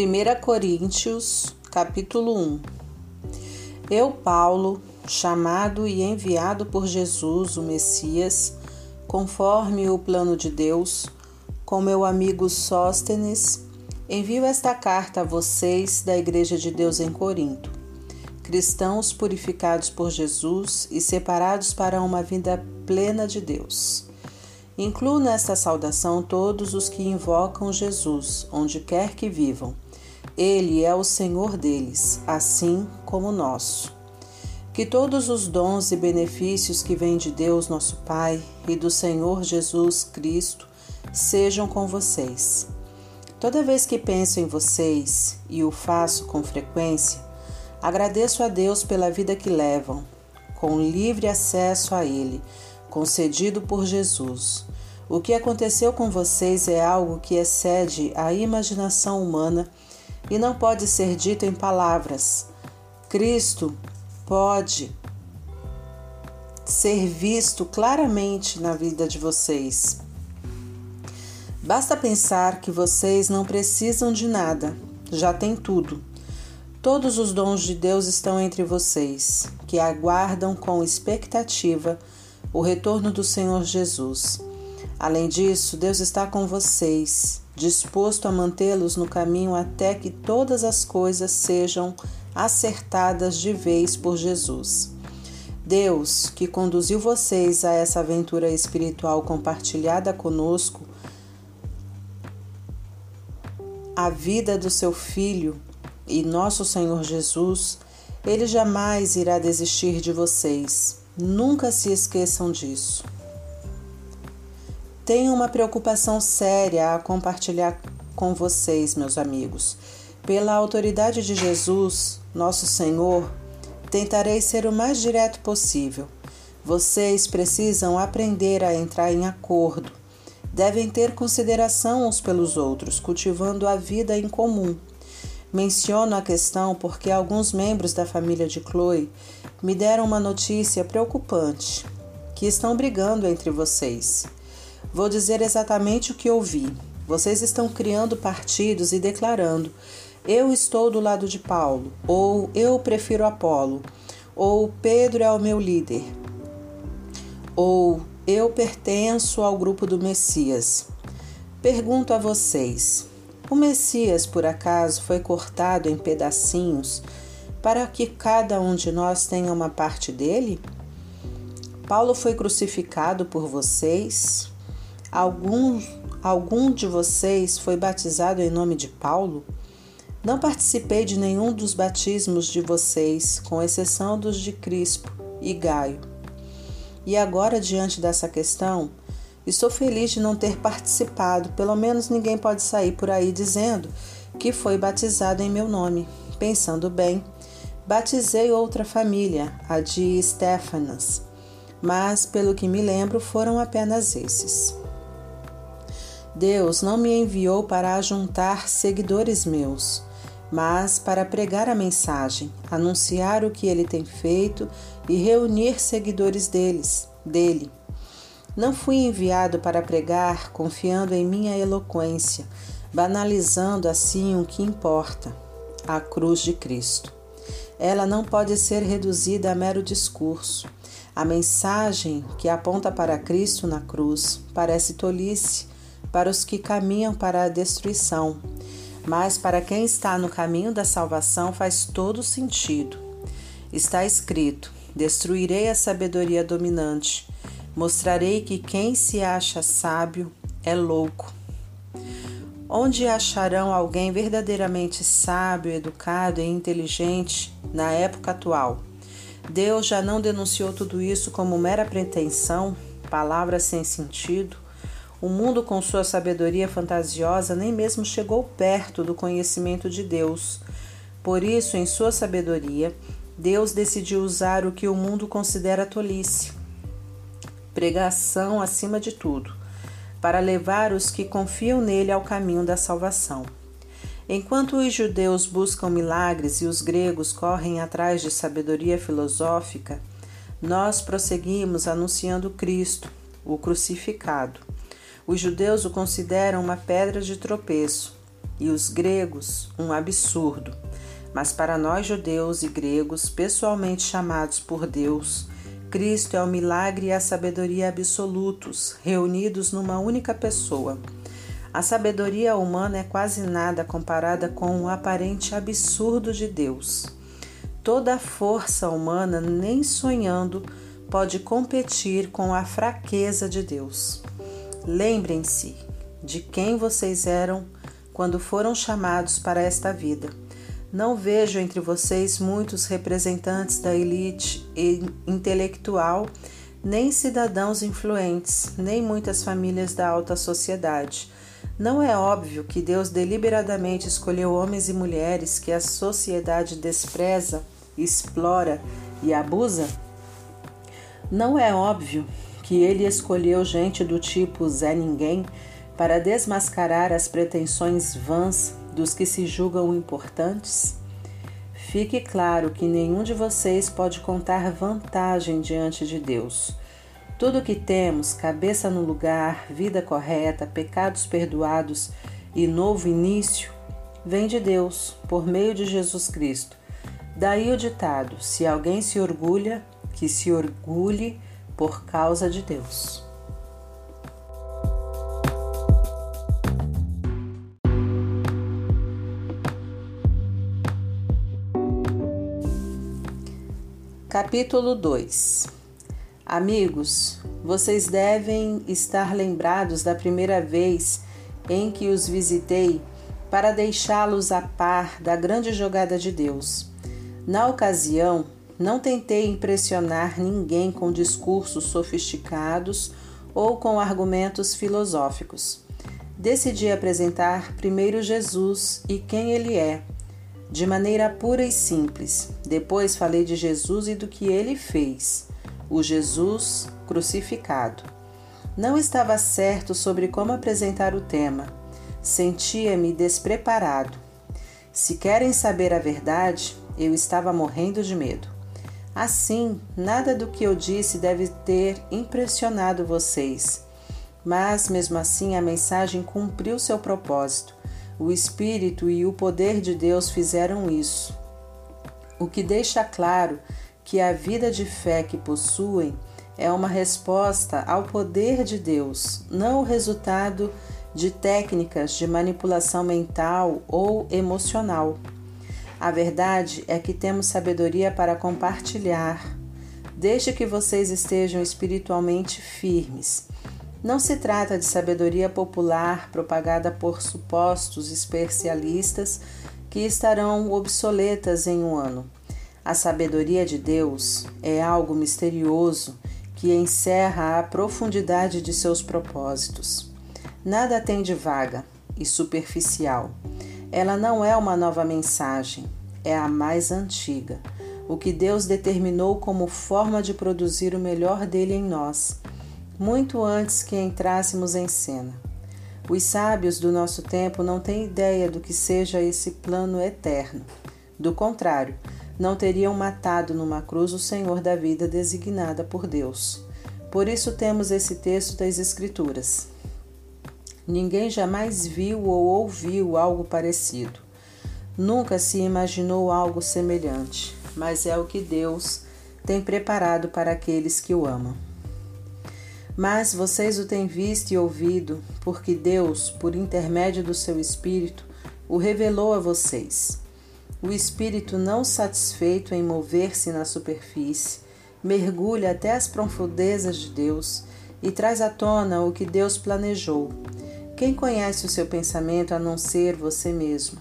1 Coríntios, capítulo 1 Eu, Paulo, chamado e enviado por Jesus, o Messias, conforme o plano de Deus, com meu amigo Sóstenes, envio esta carta a vocês da Igreja de Deus em Corinto, cristãos purificados por Jesus e separados para uma vida plena de Deus. Incluo nesta saudação todos os que invocam Jesus, onde quer que vivam. Ele é o Senhor deles, assim como o nosso. Que todos os dons e benefícios que vêm de Deus, nosso Pai, e do Senhor Jesus Cristo sejam com vocês. Toda vez que penso em vocês, e o faço com frequência, agradeço a Deus pela vida que levam, com livre acesso a Ele concedido por Jesus. O que aconteceu com vocês é algo que excede a imaginação humana e não pode ser dito em palavras. Cristo pode ser visto claramente na vida de vocês. Basta pensar que vocês não precisam de nada, já têm tudo. Todos os dons de Deus estão entre vocês, que aguardam com expectativa o retorno do Senhor Jesus. Além disso, Deus está com vocês, disposto a mantê-los no caminho até que todas as coisas sejam acertadas de vez por Jesus. Deus, que conduziu vocês a essa aventura espiritual compartilhada conosco, a vida do seu Filho e nosso Senhor Jesus, ele jamais irá desistir de vocês. Nunca se esqueçam disso. Tenho uma preocupação séria a compartilhar com vocês, meus amigos. Pela autoridade de Jesus, nosso Senhor, tentarei ser o mais direto possível. Vocês precisam aprender a entrar em acordo. Devem ter consideração uns pelos outros, cultivando a vida em comum. Menciono a questão porque alguns membros da família de Chloe me deram uma notícia preocupante: que estão brigando entre vocês. Vou dizer exatamente o que ouvi. Vocês estão criando partidos e declarando: eu estou do lado de Paulo, ou eu prefiro Apolo, ou Pedro é o meu líder, ou eu pertenço ao grupo do Messias. Pergunto a vocês: o Messias, por acaso, foi cortado em pedacinhos para que cada um de nós tenha uma parte dele? Paulo foi crucificado por vocês? Algum, algum de vocês foi batizado em nome de Paulo? Não participei de nenhum dos batismos de vocês, com exceção dos de Crispo e Gaio. E agora, diante dessa questão, Estou feliz de não ter participado, pelo menos ninguém pode sair por aí dizendo que foi batizado em meu nome. Pensando bem, batizei outra família, a de Stefanas, mas pelo que me lembro foram apenas esses. Deus não me enviou para ajuntar seguidores meus, mas para pregar a mensagem, anunciar o que ele tem feito e reunir seguidores deles, dele. Não fui enviado para pregar confiando em minha eloquência, banalizando assim o que importa, a cruz de Cristo. Ela não pode ser reduzida a mero discurso. A mensagem que aponta para Cristo na cruz parece tolice para os que caminham para a destruição, mas para quem está no caminho da salvação faz todo sentido. Está escrito: Destruirei a sabedoria dominante Mostrarei que quem se acha sábio é louco. Onde acharão alguém verdadeiramente sábio, educado e inteligente na época atual? Deus já não denunciou tudo isso como mera pretensão, palavras sem sentido? O mundo, com sua sabedoria fantasiosa, nem mesmo chegou perto do conhecimento de Deus. Por isso, em sua sabedoria, Deus decidiu usar o que o mundo considera tolice pregação acima de tudo, para levar os que confiam nele ao caminho da salvação. Enquanto os judeus buscam milagres e os gregos correm atrás de sabedoria filosófica, nós prosseguimos anunciando Cristo, o crucificado. Os judeus o consideram uma pedra de tropeço, e os gregos um absurdo. Mas para nós judeus e gregos, pessoalmente chamados por Deus, Cristo é o milagre e a sabedoria absolutos, reunidos numa única pessoa. A sabedoria humana é quase nada comparada com o aparente absurdo de Deus. Toda a força humana, nem sonhando, pode competir com a fraqueza de Deus. Lembrem-se de quem vocês eram quando foram chamados para esta vida. Não vejo entre vocês muitos representantes da elite intelectual, nem cidadãos influentes, nem muitas famílias da alta sociedade. Não é óbvio que Deus deliberadamente escolheu homens e mulheres que a sociedade despreza, explora e abusa? Não é óbvio que ele escolheu gente do tipo Zé Ninguém para desmascarar as pretensões vãs dos que se julgam importantes? Fique claro que nenhum de vocês pode contar vantagem diante de Deus. Tudo o que temos, cabeça no lugar, vida correta, pecados perdoados e novo início, vem de Deus, por meio de Jesus Cristo. Daí o ditado: se alguém se orgulha, que se orgulhe por causa de Deus. Capítulo 2 Amigos, vocês devem estar lembrados da primeira vez em que os visitei para deixá-los a par da grande jogada de Deus. Na ocasião, não tentei impressionar ninguém com discursos sofisticados ou com argumentos filosóficos. Decidi apresentar primeiro Jesus e quem ele é, de maneira pura e simples. Depois falei de Jesus e do que ele fez, o Jesus crucificado. Não estava certo sobre como apresentar o tema. Sentia-me despreparado. Se querem saber a verdade, eu estava morrendo de medo. Assim, nada do que eu disse deve ter impressionado vocês. Mas, mesmo assim, a mensagem cumpriu seu propósito. O Espírito e o poder de Deus fizeram isso. O que deixa claro que a vida de fé que possuem é uma resposta ao poder de Deus, não o resultado de técnicas de manipulação mental ou emocional. A verdade é que temos sabedoria para compartilhar, desde que vocês estejam espiritualmente firmes. Não se trata de sabedoria popular propagada por supostos especialistas que estarão obsoletas em um ano. A sabedoria de Deus é algo misterioso que encerra a profundidade de seus propósitos. Nada tem de vaga e superficial. Ela não é uma nova mensagem, é a mais antiga, o que Deus determinou como forma de produzir o melhor dele em nós, muito antes que entrássemos em cena. Os sábios do nosso tempo não têm ideia do que seja esse plano eterno. Do contrário, não teriam matado numa cruz o Senhor da vida designada por Deus. Por isso temos esse texto das Escrituras. Ninguém jamais viu ou ouviu algo parecido. Nunca se imaginou algo semelhante, mas é o que Deus tem preparado para aqueles que o amam. Mas vocês o têm visto e ouvido, porque Deus, por intermédio do seu Espírito, o revelou a vocês. O Espírito, não satisfeito em mover-se na superfície, mergulha até as profundezas de Deus e traz à tona o que Deus planejou quem conhece o seu pensamento a não ser você mesmo?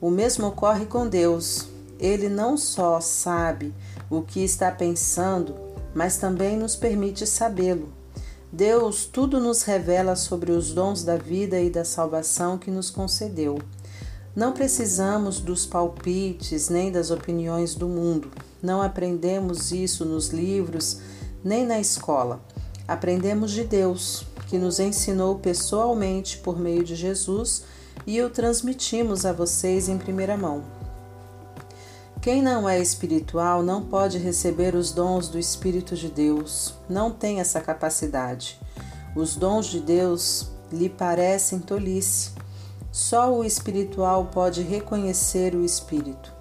O mesmo ocorre com Deus. Ele não só sabe o que está pensando, mas também nos permite sabê-lo. Deus tudo nos revela sobre os dons da vida e da salvação que nos concedeu. Não precisamos dos palpites nem das opiniões do mundo. Não aprendemos isso nos livros nem na escola. Aprendemos de Deus, que nos ensinou pessoalmente por meio de Jesus e o transmitimos a vocês em primeira mão. Quem não é espiritual não pode receber os dons do Espírito de Deus, não tem essa capacidade. Os dons de Deus lhe parecem tolice. Só o espiritual pode reconhecer o espírito,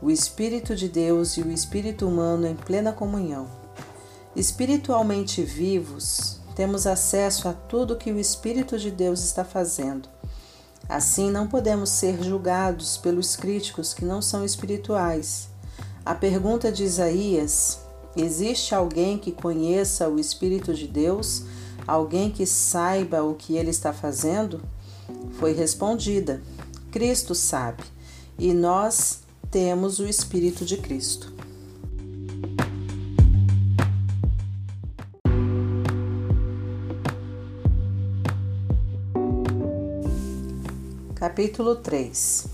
o espírito de Deus e o espírito humano em plena comunhão. Espiritualmente vivos, temos acesso a tudo que o Espírito de Deus está fazendo. Assim, não podemos ser julgados pelos críticos que não são espirituais. A pergunta de Isaías: existe alguém que conheça o Espírito de Deus? Alguém que saiba o que ele está fazendo? Foi respondida: Cristo sabe, e nós temos o Espírito de Cristo. Capítulo 3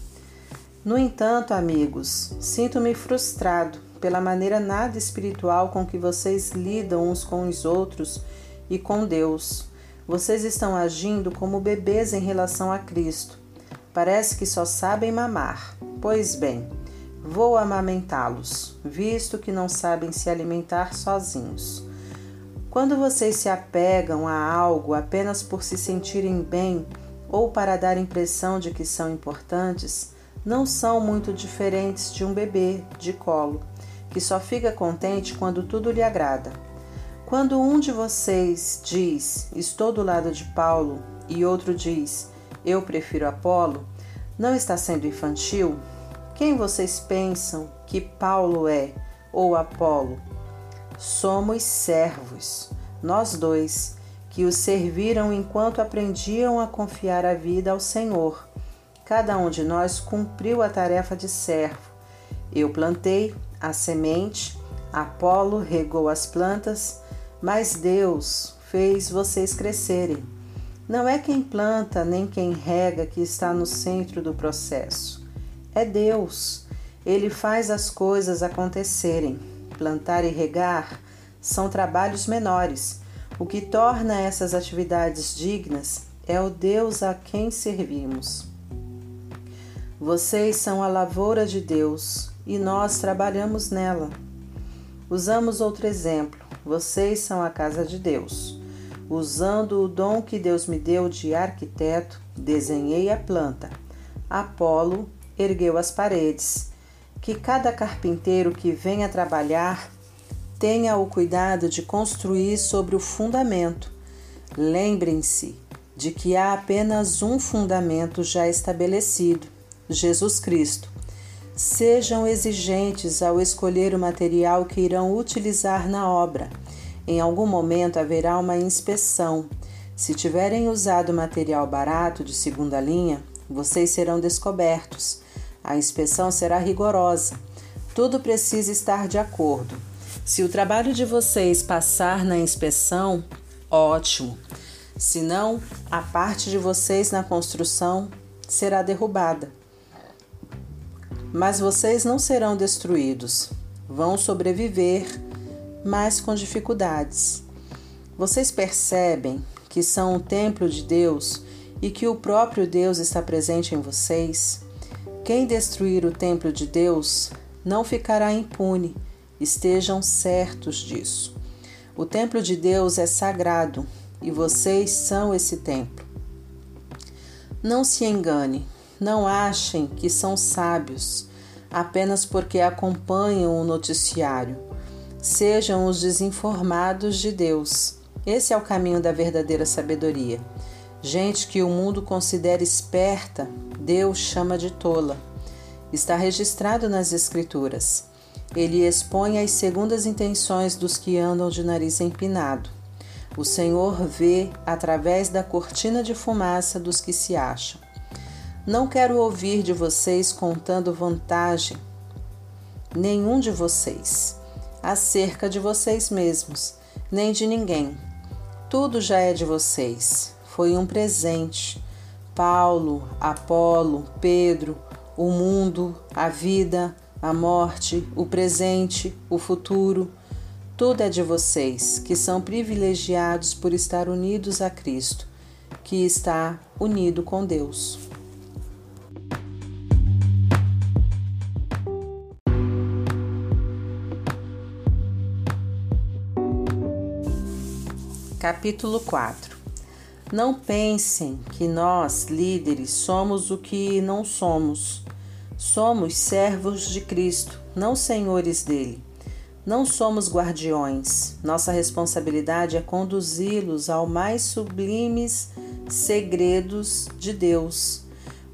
No entanto, amigos, sinto-me frustrado pela maneira nada espiritual com que vocês lidam uns com os outros e com Deus. Vocês estão agindo como bebês em relação a Cristo. Parece que só sabem mamar. Pois bem, vou amamentá-los, visto que não sabem se alimentar sozinhos. Quando vocês se apegam a algo apenas por se sentirem bem, ou para dar impressão de que são importantes, não são muito diferentes de um bebê de colo, que só fica contente quando tudo lhe agrada. Quando um de vocês diz, estou do lado de Paulo, e outro diz, eu prefiro Apolo, não está sendo infantil? Quem vocês pensam que Paulo é ou Apolo? Somos servos, nós dois, que o serviram enquanto aprendiam a confiar a vida ao Senhor. Cada um de nós cumpriu a tarefa de servo. Eu plantei a semente, Apolo regou as plantas, mas Deus fez vocês crescerem. Não é quem planta nem quem rega que está no centro do processo. É Deus. Ele faz as coisas acontecerem. Plantar e regar são trabalhos menores o que torna essas atividades dignas é o Deus a quem servimos. Vocês são a lavoura de Deus e nós trabalhamos nela. Usamos outro exemplo. Vocês são a casa de Deus. Usando o dom que Deus me deu de arquiteto, desenhei a planta. Apolo ergueu as paredes. Que cada carpinteiro que venha trabalhar Tenha o cuidado de construir sobre o fundamento. Lembrem-se de que há apenas um fundamento já estabelecido: Jesus Cristo. Sejam exigentes ao escolher o material que irão utilizar na obra. Em algum momento haverá uma inspeção. Se tiverem usado material barato de segunda linha, vocês serão descobertos. A inspeção será rigorosa. Tudo precisa estar de acordo. Se o trabalho de vocês passar na inspeção, ótimo. Se não, a parte de vocês na construção será derrubada. Mas vocês não serão destruídos. Vão sobreviver, mas com dificuldades. Vocês percebem que são o templo de Deus e que o próprio Deus está presente em vocês? Quem destruir o templo de Deus não ficará impune Estejam certos disso. O templo de Deus é sagrado e vocês são esse templo. Não se engane, não achem que são sábios apenas porque acompanham o noticiário. Sejam os desinformados de Deus. Esse é o caminho da verdadeira sabedoria. Gente que o mundo considera esperta, Deus chama de tola. Está registrado nas Escrituras. Ele expõe as segundas intenções dos que andam de nariz empinado. O Senhor vê através da cortina de fumaça dos que se acham. Não quero ouvir de vocês contando vantagem, nenhum de vocês, acerca de vocês mesmos, nem de ninguém. Tudo já é de vocês. Foi um presente. Paulo, Apolo, Pedro, o mundo, a vida, a morte, o presente, o futuro, tudo é de vocês, que são privilegiados por estar unidos a Cristo, que está unido com Deus. Capítulo 4 Não pensem que nós, líderes, somos o que não somos. Somos servos de Cristo, não senhores dele. Não somos guardiões. Nossa responsabilidade é conduzi-los ao mais sublimes segredos de Deus.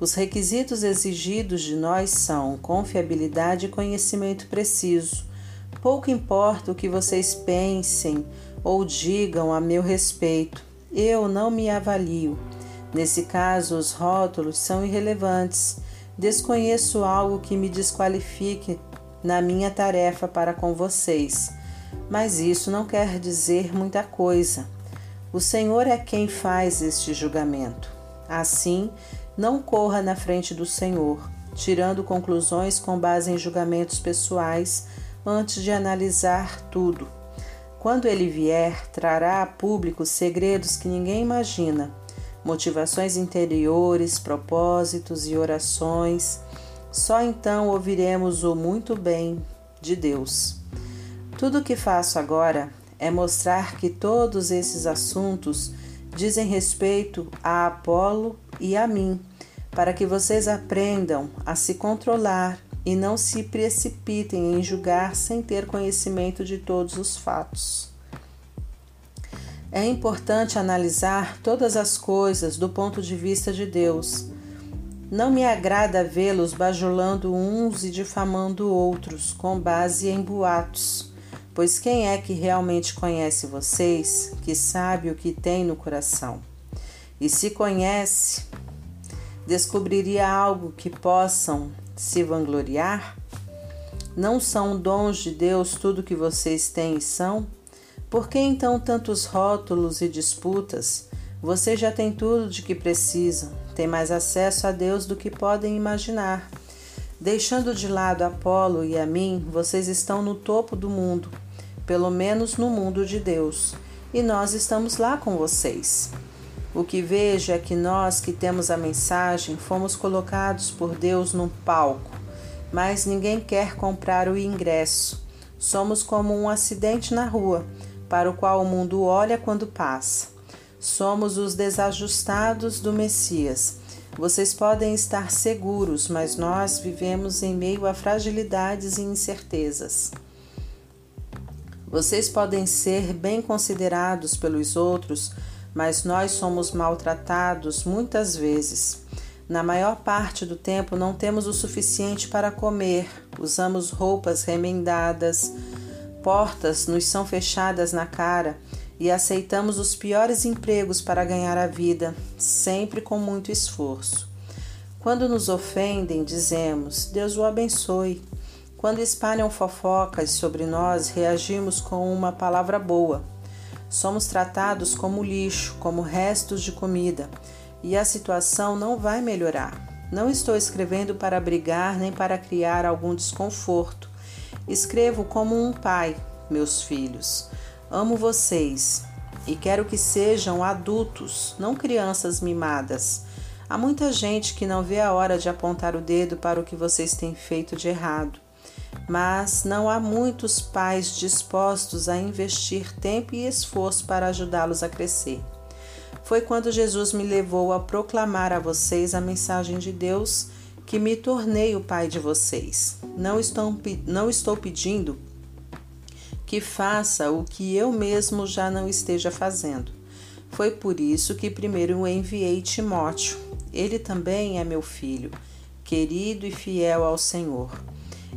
Os requisitos exigidos de nós são confiabilidade e conhecimento preciso. Pouco importa o que vocês pensem ou digam a meu respeito eu não me avalio. Nesse caso, os rótulos são irrelevantes. Desconheço algo que me desqualifique na minha tarefa para com vocês, mas isso não quer dizer muita coisa. O Senhor é quem faz este julgamento. Assim, não corra na frente do Senhor, tirando conclusões com base em julgamentos pessoais antes de analisar tudo. Quando ele vier, trará a público segredos que ninguém imagina, motivações interiores, propósitos e orações. Só então ouviremos o muito bem de Deus. Tudo o que faço agora é mostrar que todos esses assuntos dizem respeito a Apolo e a mim, para que vocês aprendam a se controlar e não se precipitem em julgar sem ter conhecimento de todos os fatos. É importante analisar todas as coisas do ponto de vista de Deus. Não me agrada vê-los bajulando uns e difamando outros com base em boatos, pois quem é que realmente conhece vocês, que sabe o que tem no coração? E se conhece, descobriria algo que possam se vangloriar? Não são dons de Deus tudo que vocês têm e são? Por que então tantos rótulos e disputas? Vocês já têm tudo de que precisam, têm mais acesso a Deus do que podem imaginar. Deixando de lado Apolo e a mim, vocês estão no topo do mundo, pelo menos no mundo de Deus, e nós estamos lá com vocês. O que vejo é que nós que temos a mensagem fomos colocados por Deus num palco, mas ninguém quer comprar o ingresso. Somos como um acidente na rua, para o qual o mundo olha quando passa. Somos os desajustados do Messias. Vocês podem estar seguros, mas nós vivemos em meio a fragilidades e incertezas. Vocês podem ser bem considerados pelos outros mas nós somos maltratados muitas vezes. Na maior parte do tempo não temos o suficiente para comer, usamos roupas remendadas, portas nos são fechadas na cara e aceitamos os piores empregos para ganhar a vida, sempre com muito esforço. Quando nos ofendem, dizemos: Deus o abençoe. Quando espalham fofocas sobre nós, reagimos com uma palavra boa Somos tratados como lixo, como restos de comida, e a situação não vai melhorar. Não estou escrevendo para brigar nem para criar algum desconforto. Escrevo como um pai, meus filhos. Amo vocês e quero que sejam adultos, não crianças mimadas. Há muita gente que não vê a hora de apontar o dedo para o que vocês têm feito de errado mas não há muitos pais dispostos a investir tempo e esforço para ajudá-los a crescer. Foi quando Jesus me levou a proclamar a vocês a mensagem de Deus que me tornei o pai de vocês. Não estou, não estou pedindo que faça o que eu mesmo já não esteja fazendo. Foi por isso que primeiro enviei Timóteo. Ele também é meu filho, querido e fiel ao Senhor.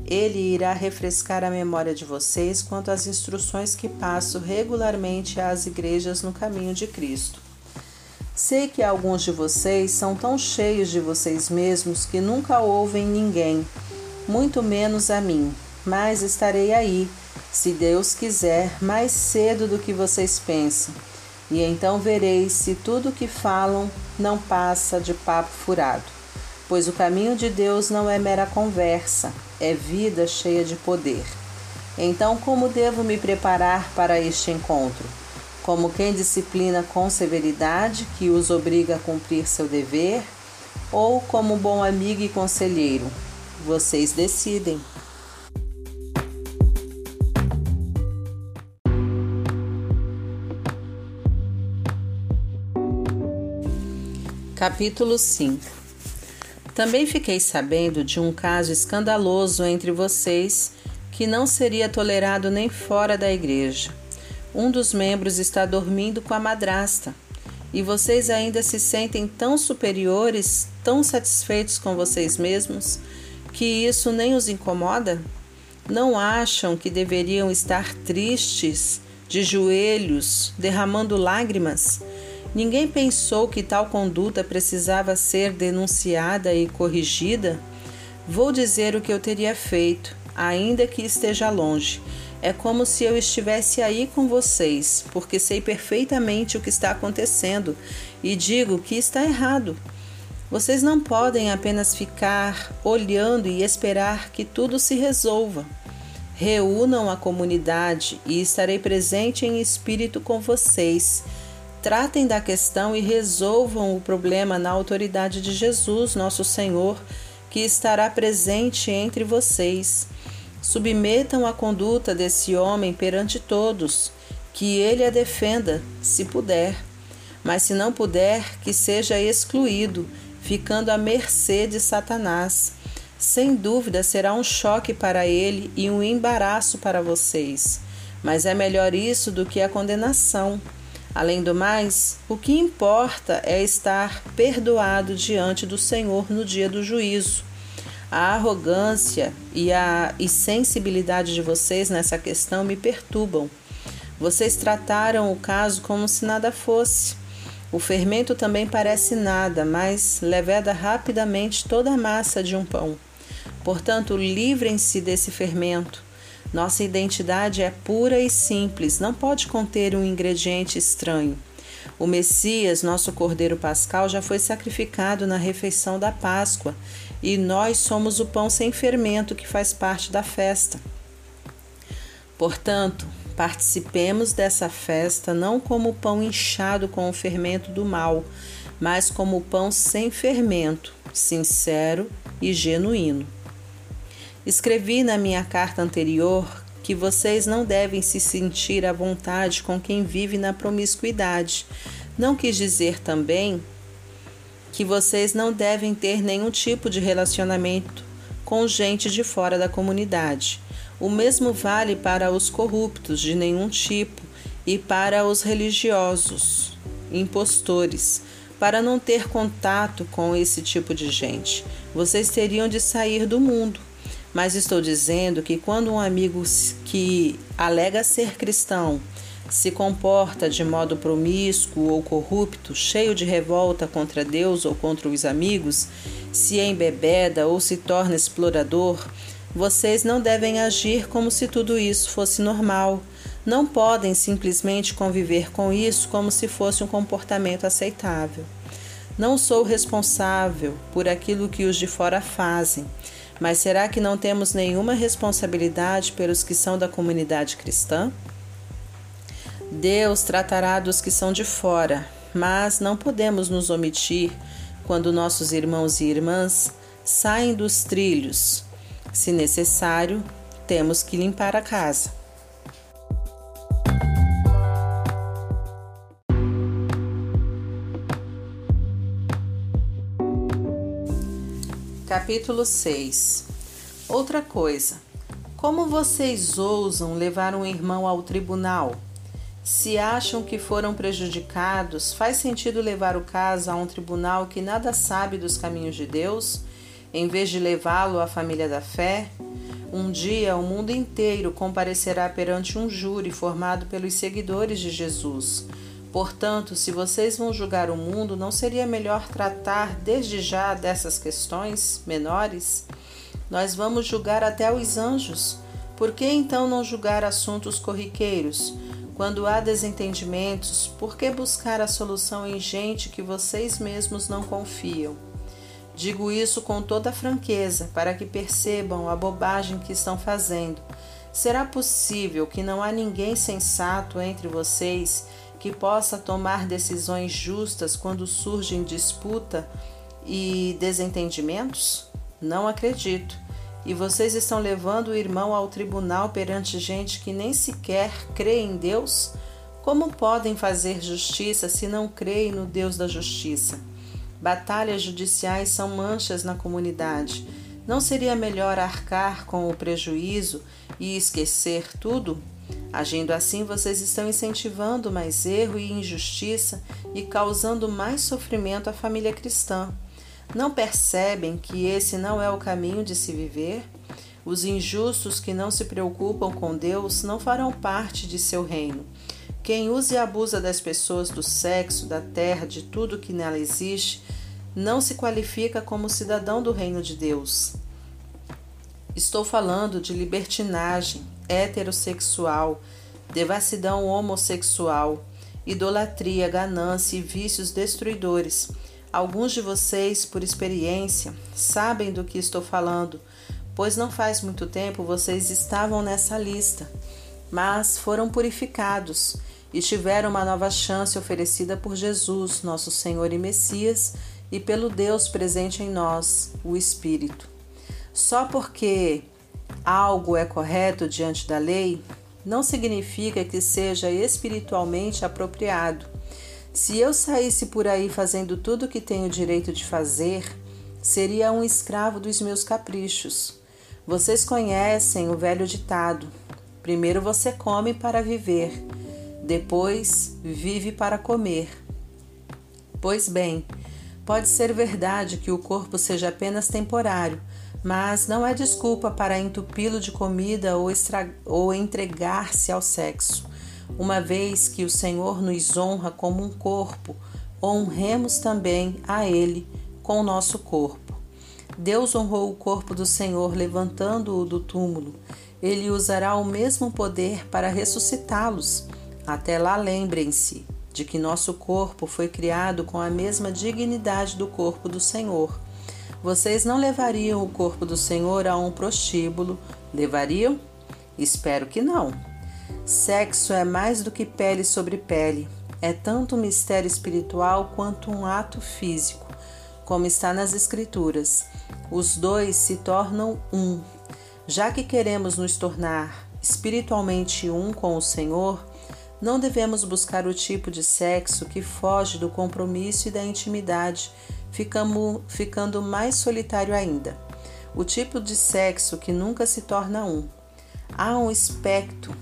Ele irá refrescar a memória de vocês quanto às instruções que passo regularmente às igrejas no caminho de Cristo. Sei que alguns de vocês são tão cheios de vocês mesmos que nunca ouvem ninguém, muito menos a mim, mas estarei aí, se Deus quiser, mais cedo do que vocês pensam. E então vereis se tudo o que falam não passa de papo furado. Pois o caminho de Deus não é mera conversa, é vida cheia de poder. Então, como devo me preparar para este encontro? Como quem disciplina com severidade, que os obriga a cumprir seu dever? Ou como bom amigo e conselheiro? Vocês decidem. Capítulo 5 Também fiquei sabendo de um caso escandaloso entre vocês que não seria tolerado nem fora da igreja. Um dos membros está dormindo com a madrasta e vocês ainda se sentem tão superiores, tão satisfeitos com vocês mesmos, que isso nem os incomoda? Não acham que deveriam estar tristes, de joelhos, derramando lágrimas? Ninguém pensou que tal conduta precisava ser denunciada e corrigida? Vou dizer o que eu teria feito, ainda que esteja longe. É como se eu estivesse aí com vocês, porque sei perfeitamente o que está acontecendo e digo que está errado. Vocês não podem apenas ficar olhando e esperar que tudo se resolva. Reúnam a comunidade e estarei presente em espírito com vocês Tratem da questão e resolvam o problema na autoridade de Jesus, nosso Senhor, que estará presente entre vocês. Submetam a conduta desse homem perante todos, que ele a defenda, se puder. Mas se não puder, que seja excluído, ficando à mercê de Satanás. Sem dúvida será um choque para ele e um embaraço para vocês. Mas é melhor isso do que a condenação. Além do mais, o que importa é estar perdoado diante do Senhor no dia do juízo. A arrogância e a insensibilidade de vocês nessa questão me perturbam. Vocês trataram o caso como se nada fosse. O fermento também parece nada, mas leveda rapidamente toda a massa de um pão. Portanto, livrem-se desse fermento. Nossa identidade é pura e simples, não pode conter um ingrediente estranho. O Messias, nosso Cordeiro Pascal, já foi sacrificado na refeição da Páscoa e nós somos o pão sem fermento que faz parte da festa. Portanto, participemos dessa festa não como pão inchado com o fermento do mal, mas como pão sem fermento, sincero e genuíno. Escrevi na minha carta anterior que vocês não devem se sentir à vontade com quem vive na promiscuidade. Não quis dizer também que vocês não devem ter nenhum tipo de relacionamento com gente de fora da comunidade. O mesmo vale para os corruptos de nenhum tipo e para os religiosos, impostores. Para não ter contato com esse tipo de gente, vocês teriam de sair do mundo. Mas estou dizendo que quando um amigo que alega ser cristão se comporta de modo promíscuo ou corrupto, cheio de revolta contra Deus ou contra os amigos, se embebeda ou se torna explorador, vocês não devem agir como se tudo isso fosse normal. Não podem simplesmente conviver com isso como se fosse um comportamento aceitável. Não sou responsável por aquilo que os de fora fazem, mas será que não temos nenhuma responsabilidade pelos que são da comunidade cristã? Deus tratará dos que são de fora, mas não podemos nos omitir quando nossos irmãos e irmãs saem dos trilhos. Se necessário, temos que limpar a casa. Capítulo 6 Outra coisa. Como vocês ousam levar um irmão ao tribunal? Se acham que foram prejudicados, faz sentido levar o caso a um tribunal que nada sabe dos caminhos de Deus, em vez de levá-lo à família da fé? Um dia o mundo inteiro comparecerá perante um júri formado pelos seguidores de Jesus Portanto, se vocês vão julgar o mundo, não seria melhor tratar desde já dessas questões menores? Nós vamos julgar até os anjos. Por que então não julgar assuntos corriqueiros? Quando há desentendimentos, por que buscar a solução em gente que vocês mesmos não confiam? Digo isso com toda franqueza, para que percebam a bobagem que estão fazendo. Será possível que não há ninguém sensato entre vocês que possa tomar decisões justas quando surgem disputa e desentendimentos? Não acredito. E vocês estão levando o irmão ao tribunal perante gente que nem sequer crê em Deus? Como podem fazer justiça se não creem no Deus da justiça? Batalhas judiciais são manchas na comunidade. Não seria melhor arcar com o prejuízo e esquecer tudo? Agindo assim, vocês estão incentivando mais erro e injustiça e causando mais sofrimento à família cristã. Não percebem que esse não é o caminho de se viver? Os injustos que não se preocupam com Deus não farão parte de seu reino. Quem usa e abusa das pessoas, do sexo, da terra, de tudo que nela existe, não se qualifica como cidadão do reino de Deus. Estou falando de libertinagem heterossexual, devassidão homossexual, idolatria, ganância e vícios destruidores. Alguns de vocês, por experiência, sabem do que estou falando, pois não faz muito tempo vocês estavam nessa lista, mas foram purificados e tiveram uma nova chance oferecida por Jesus, nosso Senhor e Messias, e pelo Deus presente em nós, o Espírito. Só porque algo é correto diante da lei, não significa que seja espiritualmente apropriado. Se eu saísse por aí fazendo tudo o que tenho direito de fazer, seria um escravo dos meus caprichos. Vocês conhecem o velho ditado: primeiro você come para viver, depois vive para comer. Pois bem, pode ser verdade que o corpo seja apenas temporário mas não é desculpa para entupi-lo de comida ou, ou entregar-se ao sexo. Uma vez que o Senhor nos honra como um corpo, honremos também a Ele com o nosso corpo. Deus honrou o corpo do Senhor levantando-o do túmulo. Ele usará o mesmo poder para ressuscitá-los. Até lá, lembrem-se de que nosso corpo foi criado com a mesma dignidade do corpo do Senhor. Vocês não levariam o corpo do Senhor a um prostíbulo, levariam? Espero que não. Sexo é mais do que pele sobre pele, é tanto um mistério espiritual quanto um ato físico, como está nas Escrituras. Os dois se tornam um. Já que queremos nos tornar espiritualmente um com o Senhor, não devemos buscar o tipo de sexo que foge do compromisso e da intimidade ficamos, ficando mais solitário ainda. O tipo de sexo que nunca se torna um. Há um aspecto,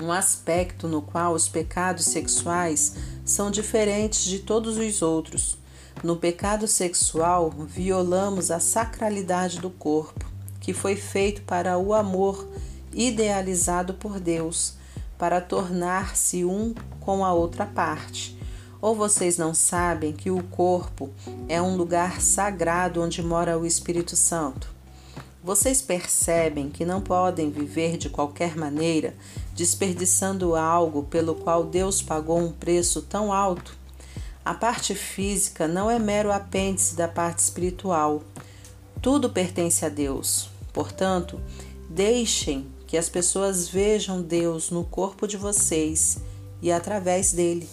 um aspecto no qual os pecados sexuais são diferentes de todos os outros. No pecado sexual, violamos a sacralidade do corpo, que foi feito para o amor idealizado por Deus, para tornar-se um com a outra parte. Ou vocês não sabem que o corpo é um lugar sagrado onde mora o Espírito Santo? Vocês percebem que não podem viver de qualquer maneira, desperdiçando algo pelo qual Deus pagou um preço tão alto? A parte física não é mero apêndice da parte espiritual. Tudo pertence a Deus. Portanto, deixem que as pessoas vejam Deus no corpo de vocês e através dele.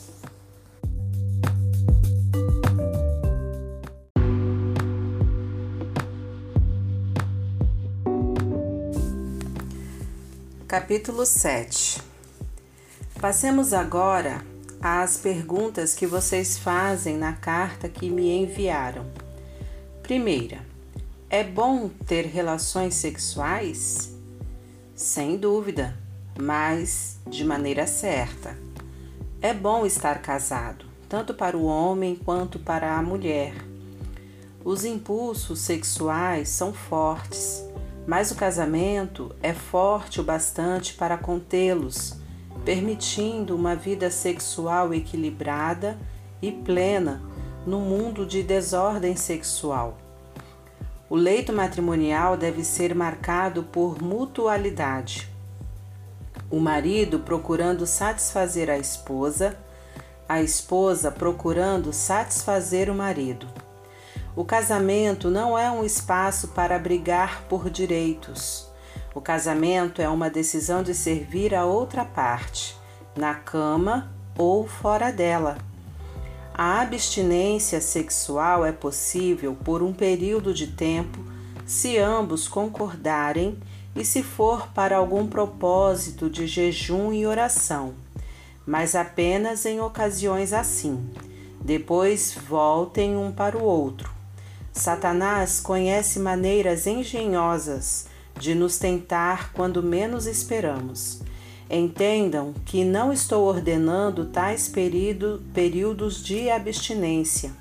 Capítulo 7 Passemos agora às perguntas que vocês fazem na carta que me enviaram. Primeira, é bom ter relações sexuais? Sem dúvida, mas de maneira certa. É bom estar casado, tanto para o homem quanto para a mulher. Os impulsos sexuais são fortes mas o casamento é forte o bastante para contê-los, permitindo uma vida sexual equilibrada e plena no mundo de desordem sexual. O leito matrimonial deve ser marcado por mutualidade. O marido procurando satisfazer a esposa, a esposa procurando satisfazer o marido. O casamento não é um espaço para brigar por direitos. O casamento é uma decisão de servir a outra parte, na cama ou fora dela. A abstinência sexual é possível por um período de tempo se ambos concordarem e se for para algum propósito de jejum e oração, mas apenas em ocasiões assim depois voltem um para o outro. Satanás conhece maneiras engenhosas de nos tentar quando menos esperamos. Entendam que não estou ordenando tais período, períodos de abstinência.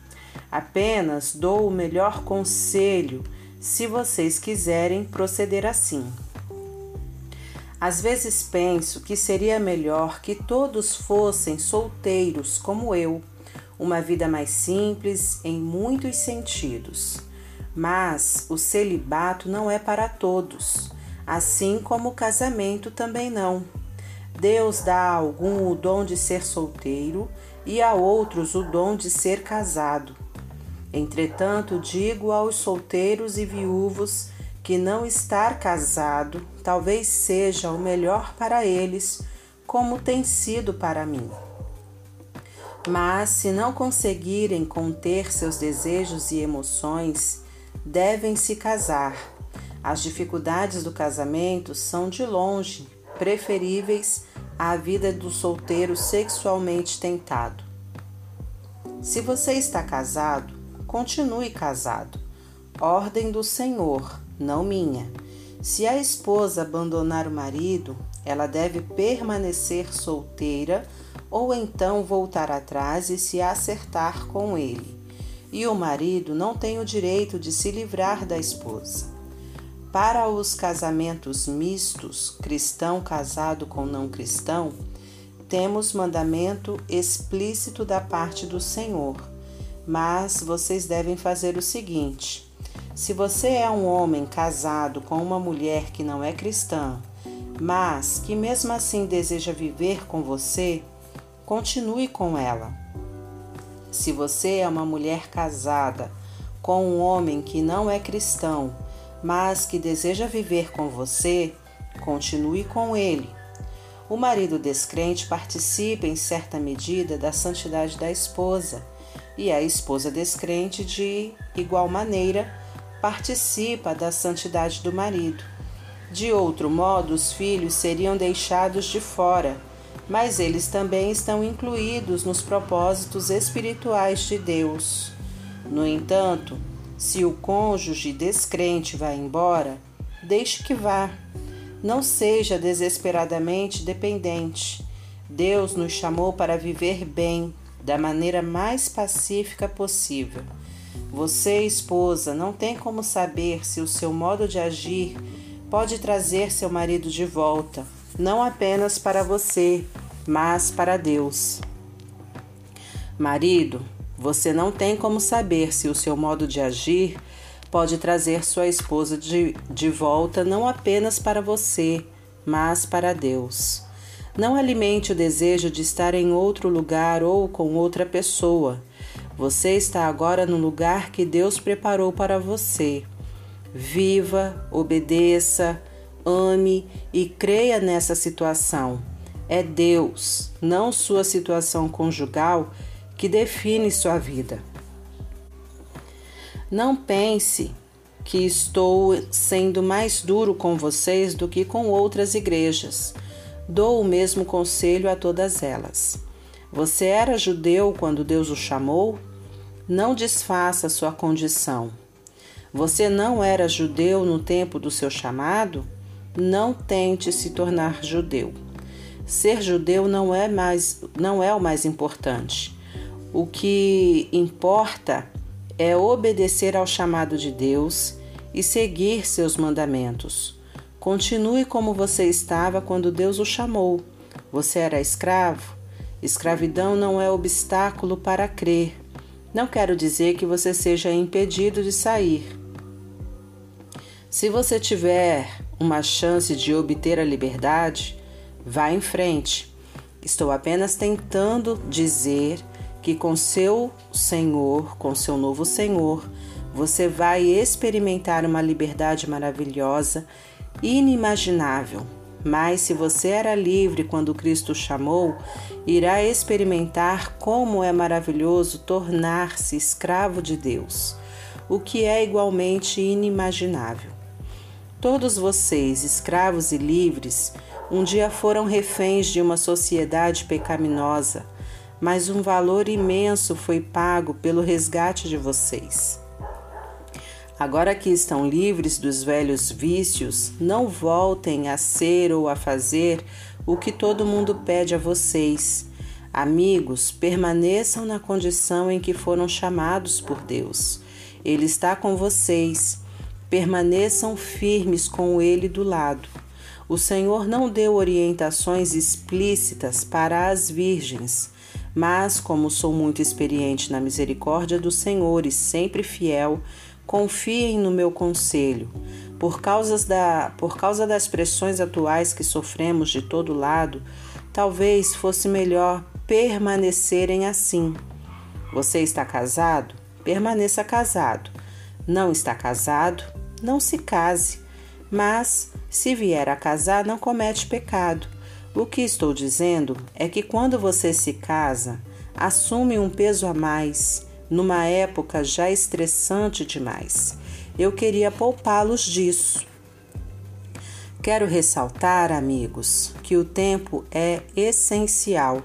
Apenas dou o melhor conselho se vocês quiserem proceder assim. Às vezes penso que seria melhor que todos fossem solteiros como eu, uma vida mais simples em muitos sentidos. Mas o celibato não é para todos, assim como o casamento também não. Deus dá a algum o dom de ser solteiro e a outros o dom de ser casado. Entretanto, digo aos solteiros e viúvos que não estar casado talvez seja o melhor para eles, como tem sido para mim. Mas, se não conseguirem conter seus desejos e emoções, devem se casar. As dificuldades do casamento são de longe preferíveis à vida do solteiro sexualmente tentado. Se você está casado, continue casado. Ordem do Senhor não minha. Se a esposa abandonar o marido, ela deve permanecer solteira ou então voltar atrás e se acertar com ele. E o marido não tem o direito de se livrar da esposa. Para os casamentos mistos, cristão casado com não cristão, temos mandamento explícito da parte do Senhor. Mas vocês devem fazer o seguinte: se você é um homem casado com uma mulher que não é cristã, mas que mesmo assim deseja viver com você, continue com ela. Se você é uma mulher casada com um homem que não é cristão, mas que deseja viver com você, continue com ele. O marido descrente participa em certa medida da santidade da esposa, e a esposa descrente, de igual maneira, participa da santidade do marido. De outro modo, os filhos seriam deixados de fora, mas eles também estão incluídos nos propósitos espirituais de Deus. No entanto, se o cônjuge descrente vai embora, deixe que vá. Não seja desesperadamente dependente. Deus nos chamou para viver bem, da maneira mais pacífica possível. Você, esposa, não tem como saber se o seu modo de agir pode trazer seu marido de volta, não apenas para você, mas para Deus. Marido, você não tem como saber se o seu modo de agir pode trazer sua esposa de, de volta não apenas para você, mas para Deus. Não alimente o desejo de estar em outro lugar ou com outra pessoa. Você está agora no lugar que Deus preparou para você. Viva, obedeça, ame e creia nessa situação. É Deus, não sua situação conjugal, que define sua vida. Não pense que estou sendo mais duro com vocês do que com outras igrejas. Dou o mesmo conselho a todas elas. Você era judeu quando Deus o chamou? Não desfaça sua condição. Você não era judeu no tempo do seu chamado? Não tente se tornar judeu. Ser judeu não é mais não é o mais importante. O que importa é obedecer ao chamado de Deus e seguir seus mandamentos. Continue como você estava quando Deus o chamou. Você era escravo? Escravidão não é obstáculo para crer. Não quero dizer que você seja impedido de sair. Se você tiver uma chance de obter a liberdade, vá em frente. Estou apenas tentando dizer que com seu Senhor, com seu novo Senhor, você vai experimentar uma liberdade maravilhosa, inimaginável. Mas se você era livre quando Cristo chamou, irá experimentar como é maravilhoso tornar-se escravo de Deus, o que é igualmente inimaginável. Todos vocês, escravos e livres, um dia foram reféns de uma sociedade pecaminosa, mas um valor imenso foi pago pelo resgate de vocês. Agora que estão livres dos velhos vícios, não voltem a ser ou a fazer o que todo mundo pede a vocês. Amigos, permaneçam na condição em que foram chamados por Deus. Ele está com vocês. Permaneçam firmes com Ele do lado. O Senhor não deu orientações explícitas para as virgens, mas, como sou muito experiente na misericórdia do Senhor e sempre fiel, confiem no meu conselho. Por causa, da, por causa das pressões atuais que sofremos de todo lado, talvez fosse melhor permanecerem assim. Você está casado? Permaneça casado. Não está casado? Não se case. Mas, se vier a casar, não comete pecado. O que estou dizendo é que quando você se casa, assume um peso a mais numa época já estressante demais. Eu queria poupá-los disso. Quero ressaltar, amigos, que o tempo é essencial.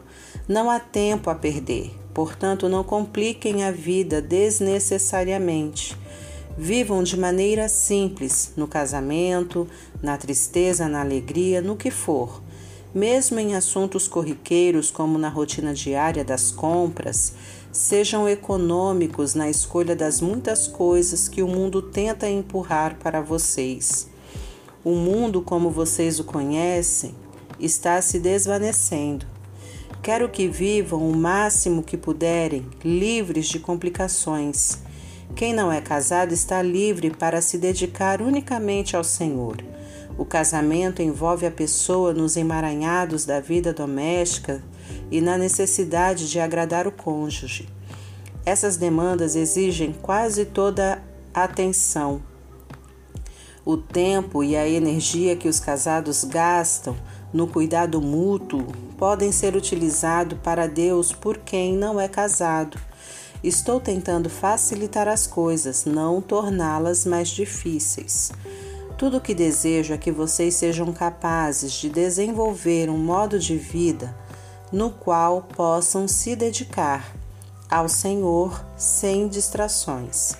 Não há tempo a perder, portanto, não compliquem a vida desnecessariamente. Vivam de maneira simples no casamento, na tristeza, na alegria, no que for. Mesmo em assuntos corriqueiros, como na rotina diária das compras, Sejam econômicos na escolha das muitas coisas que o mundo tenta empurrar para vocês. O mundo, como vocês o conhecem, está se desvanecendo. Quero que vivam o máximo que puderem, livres de complicações. Quem não é casado está livre para se dedicar unicamente ao Senhor. O casamento envolve a pessoa nos emaranhados da vida doméstica e na necessidade de agradar o cônjuge. Essas demandas exigem quase toda a atenção. O tempo e a energia que os casados gastam no cuidado mútuo podem ser utilizados para Deus por quem não é casado. Estou tentando facilitar as coisas, não torná-las mais difíceis. Tudo o que desejo é que vocês sejam capazes de desenvolver um modo de vida no qual possam se dedicar ao Senhor sem distrações.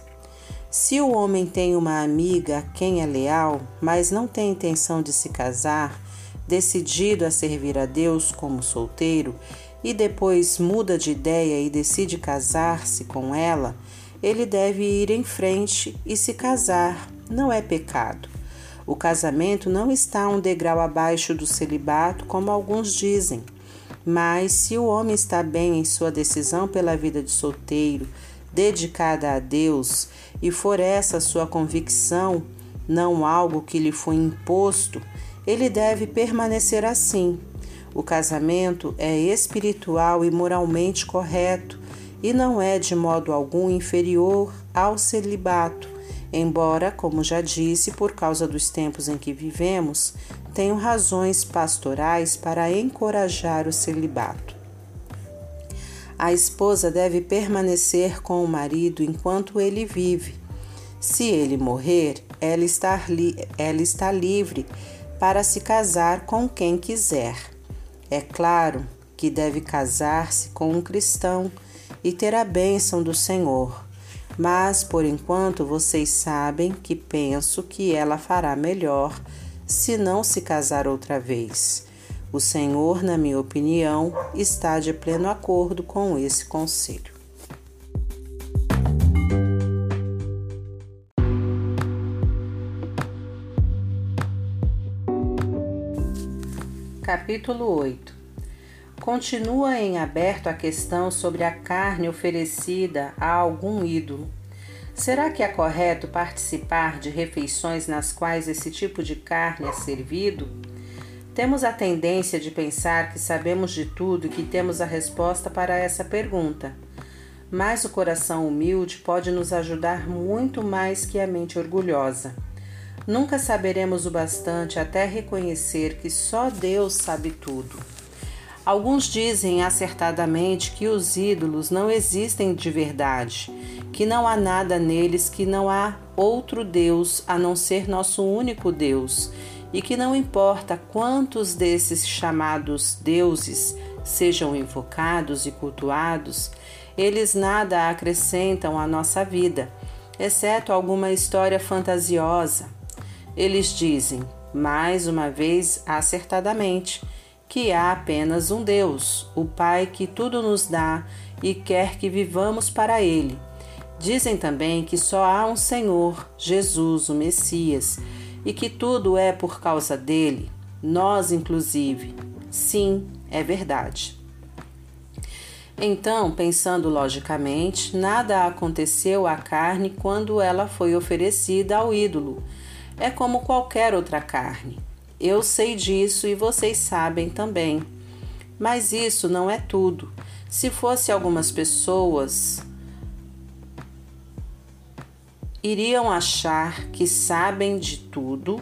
Se o homem tem uma amiga a quem é leal, mas não tem intenção de se casar, decidido a servir a Deus como solteiro, e depois muda de ideia e decide casar-se com ela, ele deve ir em frente e se casar. Não é pecado. O casamento não está um degrau abaixo do celibato, como alguns dizem. Mas se o homem está bem em sua decisão pela vida de solteiro, dedicada a Deus, e for essa sua convicção, não algo que lhe foi imposto, ele deve permanecer assim. O casamento é espiritual e moralmente correto e não é de modo algum inferior ao celibato, embora, como já disse, por causa dos tempos em que vivemos, tenho razões pastorais para encorajar o celibato. A esposa deve permanecer com o marido enquanto ele vive. Se ele morrer, ela está, ela está livre para se casar com quem quiser. É claro que deve casar-se com um cristão e ter a bênção do Senhor. Mas por enquanto vocês sabem que penso que ela fará melhor se não se casar outra vez. O Senhor, na minha opinião, está de pleno acordo com esse conselho. Capítulo 8 Continua em aberto a questão sobre a carne oferecida a algum ídolo. Será que é correto participar de refeições nas quais esse tipo de carne é servido? Temos a tendência de pensar que sabemos de tudo e que temos a resposta para essa pergunta. Mas o coração humilde pode nos ajudar muito mais que a mente orgulhosa. Nunca saberemos o bastante até reconhecer que só Deus sabe tudo. Alguns dizem acertadamente que os ídolos não existem de verdade, que não há nada neles, que não há outro Deus a não ser nosso único Deus, e que não importa quantos desses chamados deuses sejam invocados e cultuados, eles nada acrescentam à nossa vida, exceto alguma história fantasiosa. Eles dizem, mais uma vez acertadamente, que há apenas um Deus, o Pai que tudo nos dá e quer que vivamos para Ele. Dizem também que só há um Senhor, Jesus, o Messias, e que tudo é por causa dele, nós inclusive. Sim, é verdade. Então, pensando logicamente, nada aconteceu à carne quando ela foi oferecida ao ídolo. É como qualquer outra carne. Eu sei disso e vocês sabem também. Mas isso não é tudo. Se fosse algumas pessoas iriam achar que sabem de tudo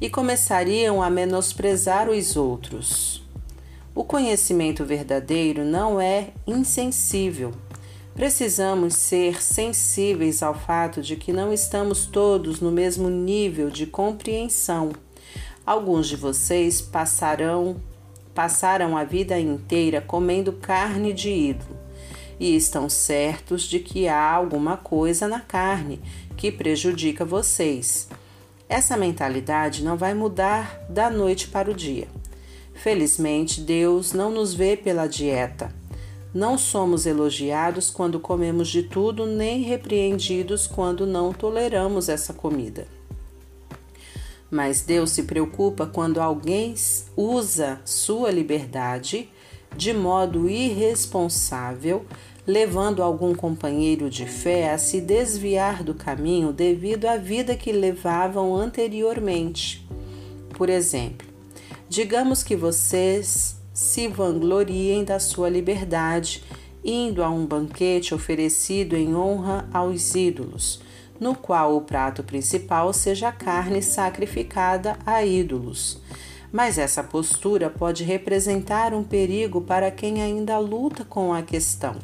e começariam a menosprezar os outros. O conhecimento verdadeiro não é insensível. Precisamos ser sensíveis ao fato de que não estamos todos no mesmo nível de compreensão. Alguns de vocês passarão passaram a vida inteira comendo carne de ídolo e estão certos de que há alguma coisa na carne que prejudica vocês. Essa mentalidade não vai mudar da noite para o dia. Felizmente, Deus não nos vê pela dieta. Não somos elogiados quando comemos de tudo, nem repreendidos quando não toleramos essa comida. Mas Deus se preocupa quando alguém usa sua liberdade de modo irresponsável, levando algum companheiro de fé a se desviar do caminho devido à vida que levavam anteriormente. Por exemplo, digamos que vocês se vangloriem da sua liberdade, indo a um banquete oferecido em honra aos ídolos no qual o prato principal seja a carne sacrificada a ídolos. Mas essa postura pode representar um perigo para quem ainda luta com a questão,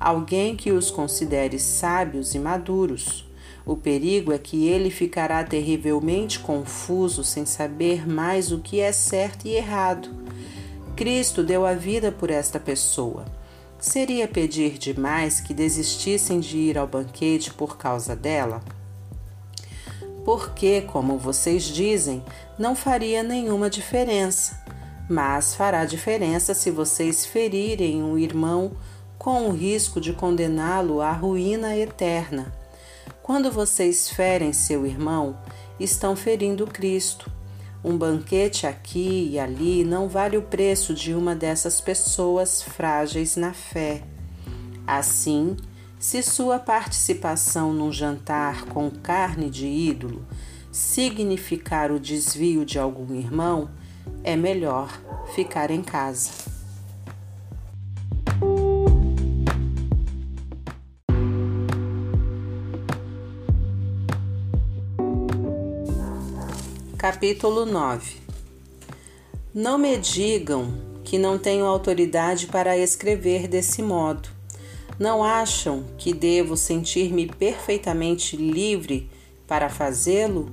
alguém que os considere sábios e maduros. O perigo é que ele ficará terrivelmente confuso sem saber mais o que é certo e errado. Cristo deu a vida por esta pessoa. Seria pedir demais que desistissem de ir ao banquete por causa dela? Porque, como vocês dizem, não faria nenhuma diferença, mas fará diferença se vocês ferirem um irmão com o risco de condená-lo à ruína eterna. Quando vocês ferem seu irmão, estão ferindo Cristo um banquete aqui e ali não vale o preço de uma dessas pessoas frágeis na fé. Assim, se sua participação num jantar com carne de ídolo significar o desvio de algum irmão, é melhor ficar em casa. Capítulo 9 Não me digam que não tenho autoridade para escrever desse modo. Não acham que devo sentir-me perfeitamente livre para fazê-lo?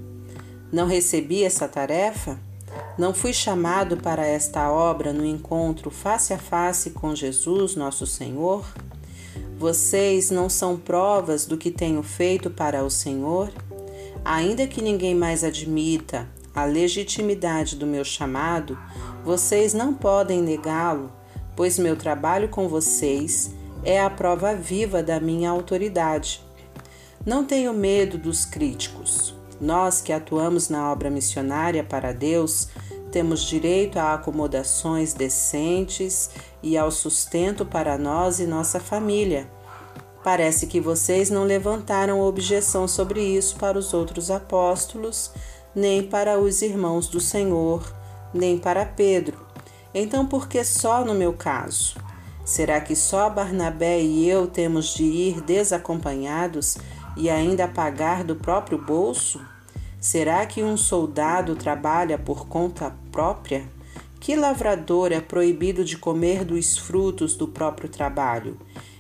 Não recebi essa tarefa? Não fui chamado para esta obra no encontro face a face com Jesus, nosso Senhor? Vocês não são provas do que tenho feito para o Senhor? Ainda que ninguém mais admita a legitimidade do meu chamado, vocês não podem negá-lo, pois meu trabalho com vocês é a prova viva da minha autoridade. Não tenho medo dos críticos. Nós que atuamos na obra missionária para Deus temos direito a acomodações decentes e ao sustento para nós e nossa família. Parece que vocês não levantaram objeção sobre isso para os outros apóstolos nem para os irmãos do Senhor, nem para Pedro. Então, por que só no meu caso? Será que só Barnabé e eu temos de ir desacompanhados e ainda pagar do próprio bolso? Será que um soldado trabalha por conta própria? Que lavrador é proibido de comer dos frutos do próprio trabalho?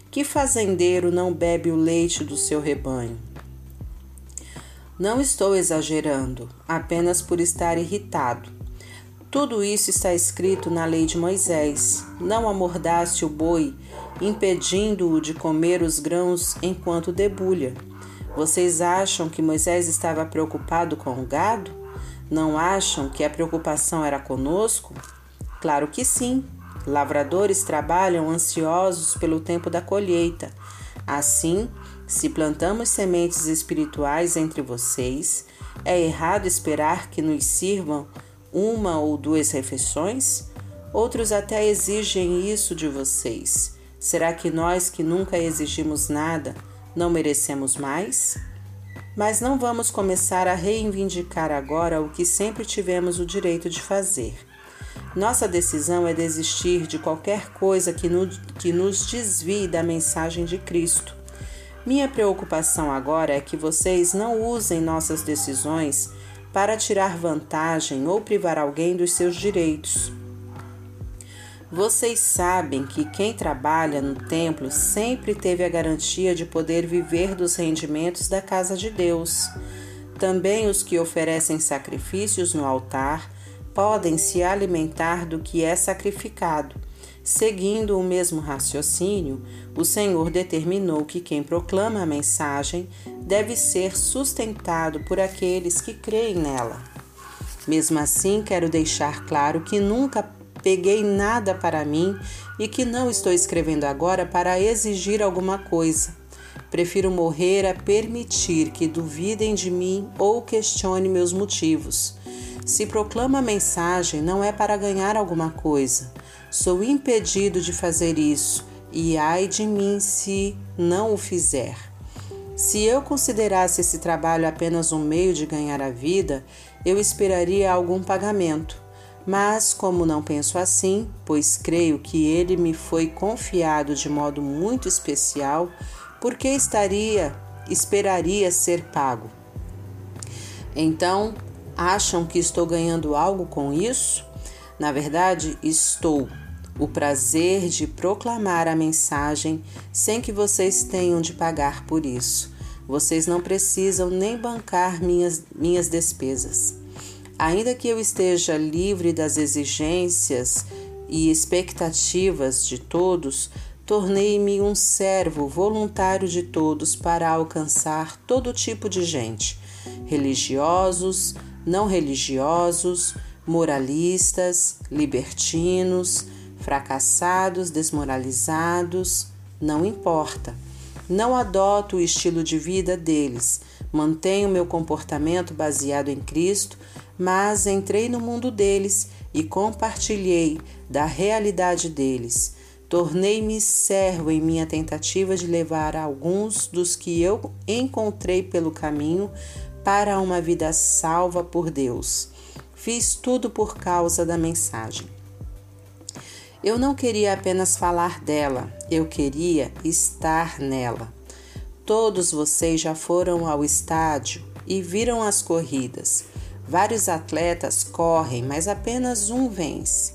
Que fazendeiro não bebe o leite do seu rebanho? Não estou exagerando, apenas por estar irritado. Tudo isso está escrito na lei de Moisés. Não amordaste o boi, impedindo-o de comer os grãos enquanto debulha. Vocês acham que Moisés estava preocupado com o gado? Não acham que a preocupação era conosco? Claro que sim. Lavradores trabalham ansiosos pelo tempo da colheita. Assim, se plantamos sementes espirituais entre vocês, é errado esperar que nos sirvam uma ou duas refeições? Outros até exigem isso de vocês. Será que nós que nunca exigimos nada não merecemos mais? Mas não vamos começar a reivindicar agora o que sempre tivemos o direito de fazer. Nossa decisão é desistir de qualquer coisa que, que nos desvie da mensagem de Cristo. Minha preocupação agora é que vocês não usem nossas decisões para tirar vantagem ou privar alguém dos seus direitos. Vocês sabem que quem trabalha no templo sempre teve a garantia de poder viver dos rendimentos da casa de Deus. Também os que oferecem sacrifícios no altar podem se alimentar do que é sacrificado. Seguindo o mesmo raciocínio, o Senhor determinou que quem proclama a mensagem deve ser sustentado por aqueles que creem nela. Mesmo assim, quero deixar claro que nunca peguei nada para mim e que não estou escrevendo agora para exigir alguma coisa. Prefiro morrer a permitir que duvidem de mim ou questione meus motivos. Se proclama a mensagem, não é para ganhar alguma coisa. Sou impedido de fazer isso, e ai de mim se não o fizer. Se eu considerasse esse trabalho apenas um meio de ganhar a vida, eu esperaria algum pagamento. Mas, como não penso assim, pois creio que ele me foi confiado de modo muito especial, por que estaria, esperaria ser pago? Então, acham que estou ganhando algo com isso? Na verdade, estou o prazer de proclamar a mensagem sem que vocês tenham de pagar por isso. Vocês não precisam nem bancar minhas, minhas despesas. Ainda que eu esteja livre das exigências e expectativas de todos, tornei-me um servo voluntário de todos para alcançar todo tipo de gente, religiosos, não religiosos, moralistas, libertinos, fracassados, desmoralizados, não importa. Não adoto o estilo de vida deles, mantenho meu comportamento baseado em Cristo, mas entrei no mundo deles e compartilhei da realidade deles. Tornei-me servo em minha tentativa de levar alguns dos que eu encontrei pelo caminho para uma vida salva por Deus. Fiz tudo por causa da mensagem. Eu não queria apenas falar dela, eu queria estar nela. Todos vocês já foram ao estádio e viram as corridas. Vários atletas correm, mas apenas um vence.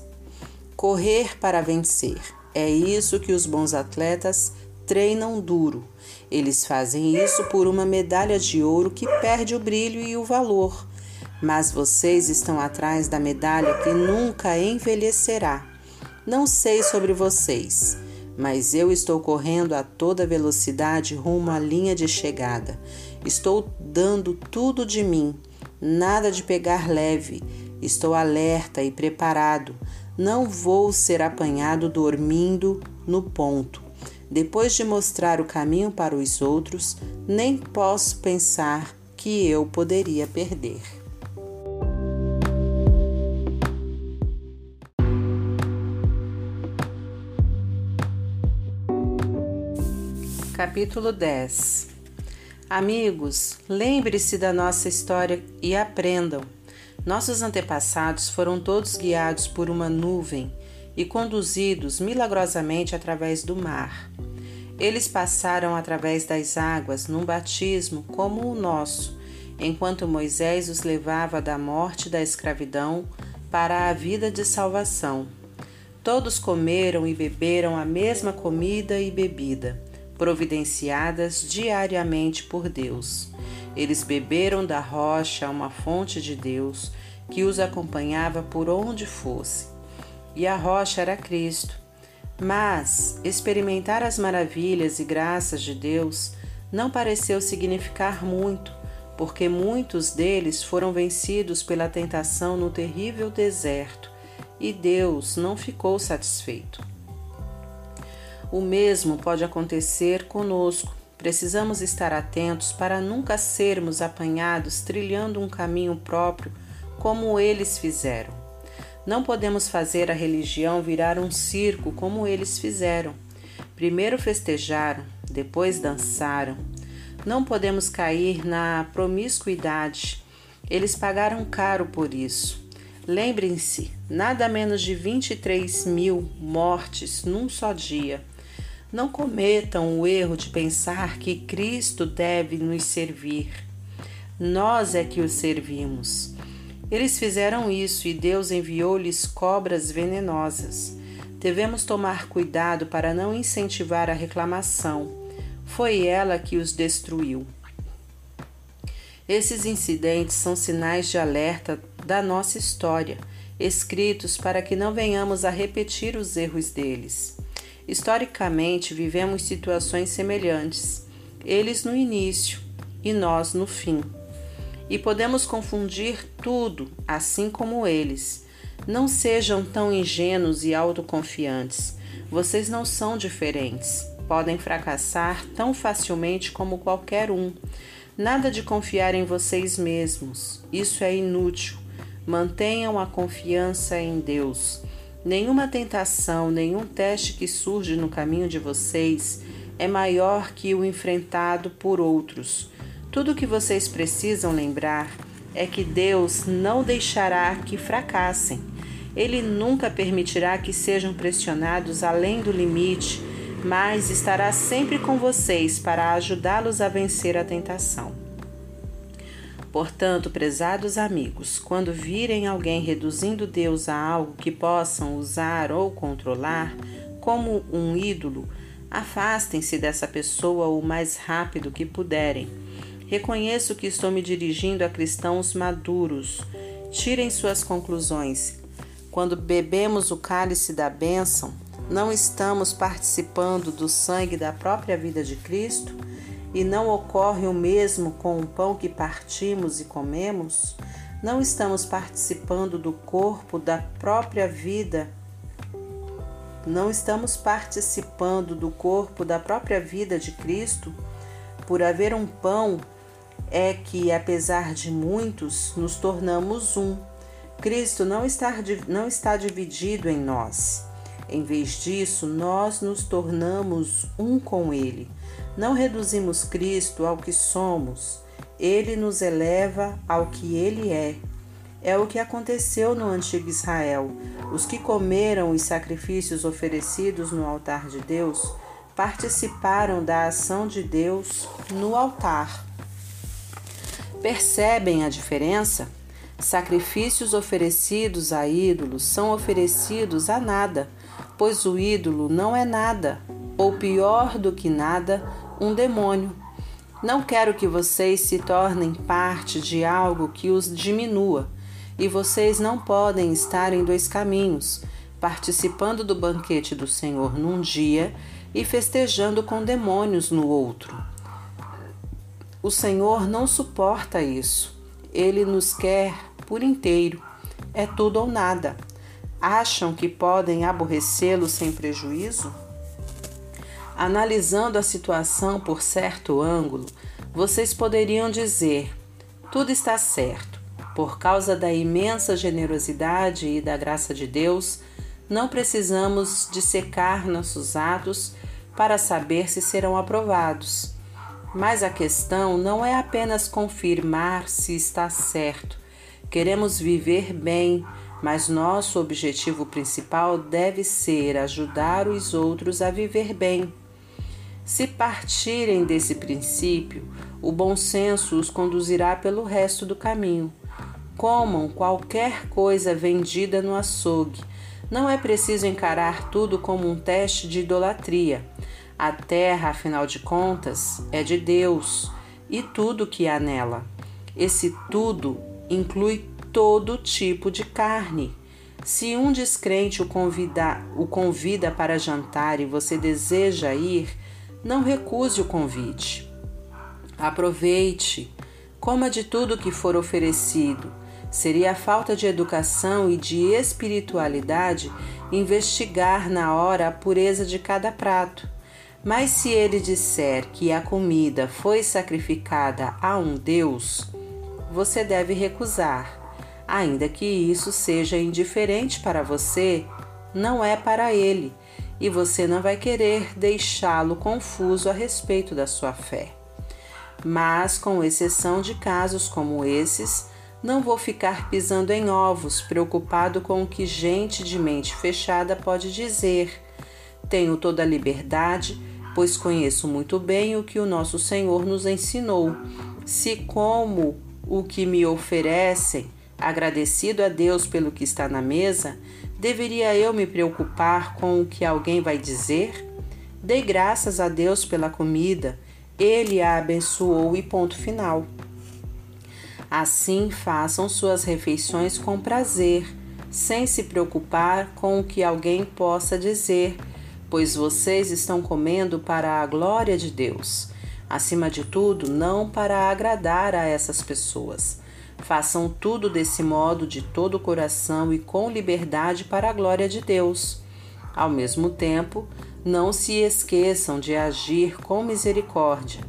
Correr para vencer. É isso que os bons atletas treinam duro. Eles fazem isso por uma medalha de ouro que perde o brilho e o valor. Mas vocês estão atrás da medalha que nunca envelhecerá. Não sei sobre vocês, mas eu estou correndo a toda velocidade rumo à linha de chegada. Estou dando tudo de mim, nada de pegar leve. Estou alerta e preparado. Não vou ser apanhado dormindo no ponto. Depois de mostrar o caminho para os outros, nem posso pensar que eu poderia perder. Capítulo 10 Amigos, lembre-se da nossa história e aprendam. Nossos antepassados foram todos guiados por uma nuvem e conduzidos milagrosamente através do mar. Eles passaram através das águas num batismo como o nosso, enquanto Moisés os levava da morte da escravidão para a vida de salvação. Todos comeram e beberam a mesma comida e bebida providenciadas diariamente por Deus. Eles beberam da rocha, uma fonte de Deus, que os acompanhava por onde fosse. E a rocha era Cristo. Mas experimentar as maravilhas e graças de Deus não pareceu significar muito, porque muitos deles foram vencidos pela tentação no terrível deserto, e Deus não ficou satisfeito. O mesmo pode acontecer conosco. Precisamos estar atentos para nunca sermos apanhados trilhando um caminho próprio como eles fizeram. Não podemos fazer a religião virar um circo como eles fizeram. Primeiro festejaram, depois dançaram. Não podemos cair na promiscuidade. Eles pagaram caro por isso. Lembrem-se, nada menos de 23 mil mortes num só dia. Não cometam o erro de pensar que Cristo deve nos servir. Nós é que o servimos. Eles fizeram isso e Deus enviou-lhes cobras venenosas. Devemos tomar cuidado para não incentivar a reclamação. Foi ela que os destruiu. Esses incidentes são sinais de alerta da nossa história, escritos para que não venhamos a repetir os erros deles. Historicamente, vivemos situações semelhantes, eles no início e nós no fim e podemos confundir tudo, assim como eles. Não sejam tão ingênuos e autoconfiantes. Vocês não são diferentes. Podem fracassar tão facilmente como qualquer um. Nada de confiar em vocês mesmos. Isso é inútil. Mantenham a confiança em Deus. Nenhuma tentação, nenhum teste que surge no caminho de vocês é maior que o enfrentado por outros. Tudo o que vocês precisam lembrar é que Deus não deixará que fracassem. Ele nunca permitirá que sejam pressionados além do limite, mas estará sempre com vocês para ajudá-los a vencer a tentação. Portanto, prezados amigos, quando virem alguém reduzindo Deus a algo que possam usar ou controlar, como um ídolo, afastem-se dessa pessoa o mais rápido que puderem Reconheço que estou me dirigindo a cristãos maduros. Tirem suas conclusões. Quando bebemos o cálice da bênção, não estamos participando do sangue da própria vida de Cristo? E não ocorre o mesmo com o pão que partimos e comemos? Não estamos participando do corpo da própria vida? Não estamos participando do corpo da própria vida de Cristo? Por haver um pão é que, apesar de muitos, nos tornamos um. Cristo não está, não está dividido em nós. Em vez disso, nós nos tornamos um com Ele. Não reduzimos Cristo ao que somos, Ele nos eleva ao que Ele é. É o que aconteceu no antigo Israel. Os que comeram os sacrifícios oferecidos no altar de Deus participaram da ação de Deus no altar. Percebem a diferença? Sacrifícios oferecidos a ídolos são oferecidos a nada, pois o ídolo não é nada, ou pior do que nada, um demônio. Não quero que vocês se tornem parte de algo que os diminua, e vocês não podem estar em dois caminhos, participando do banquete do Senhor num dia e festejando com demônios no outro. O Senhor não suporta isso. Ele nos quer por inteiro. É tudo ou nada. Acham que podem aborrecê-lo sem prejuízo? Analisando a situação por certo ângulo, vocês poderiam dizer: tudo está certo. Por causa da imensa generosidade e da graça de Deus, não precisamos dissecar nossos atos para saber se serão aprovados. Mas a questão não é apenas confirmar se está certo. Queremos viver bem, mas nosso objetivo principal deve ser ajudar os outros a viver bem. Se partirem desse princípio, o bom senso os conduzirá pelo resto do caminho. Comam qualquer coisa vendida no açougue. Não é preciso encarar tudo como um teste de idolatria. A terra, afinal de contas, é de Deus e tudo que há nela. Esse tudo inclui todo tipo de carne. Se um descrente o convida, o convida para jantar e você deseja ir, não recuse o convite. Aproveite, coma de tudo que for oferecido. Seria a falta de educação e de espiritualidade investigar na hora a pureza de cada prato. Mas se ele disser que a comida foi sacrificada a um Deus, você deve recusar. Ainda que isso seja indiferente para você, não é para ele, e você não vai querer deixá-lo confuso a respeito da sua fé. Mas, com exceção de casos como esses, não vou ficar pisando em ovos, preocupado com o que gente de mente fechada pode dizer. Tenho toda a liberdade, pois conheço muito bem o que o nosso Senhor nos ensinou. Se como o que me oferecem, agradecido a Deus pelo que está na mesa, deveria eu me preocupar com o que alguém vai dizer? Dei graças a Deus pela comida, ele a abençoou e ponto final. Assim, façam suas refeições com prazer, sem se preocupar com o que alguém possa dizer, pois vocês estão comendo para a glória de Deus. Acima de tudo, não para agradar a essas pessoas. Façam tudo desse modo, de todo o coração e com liberdade para a glória de Deus. Ao mesmo tempo, não se esqueçam de agir com misericórdia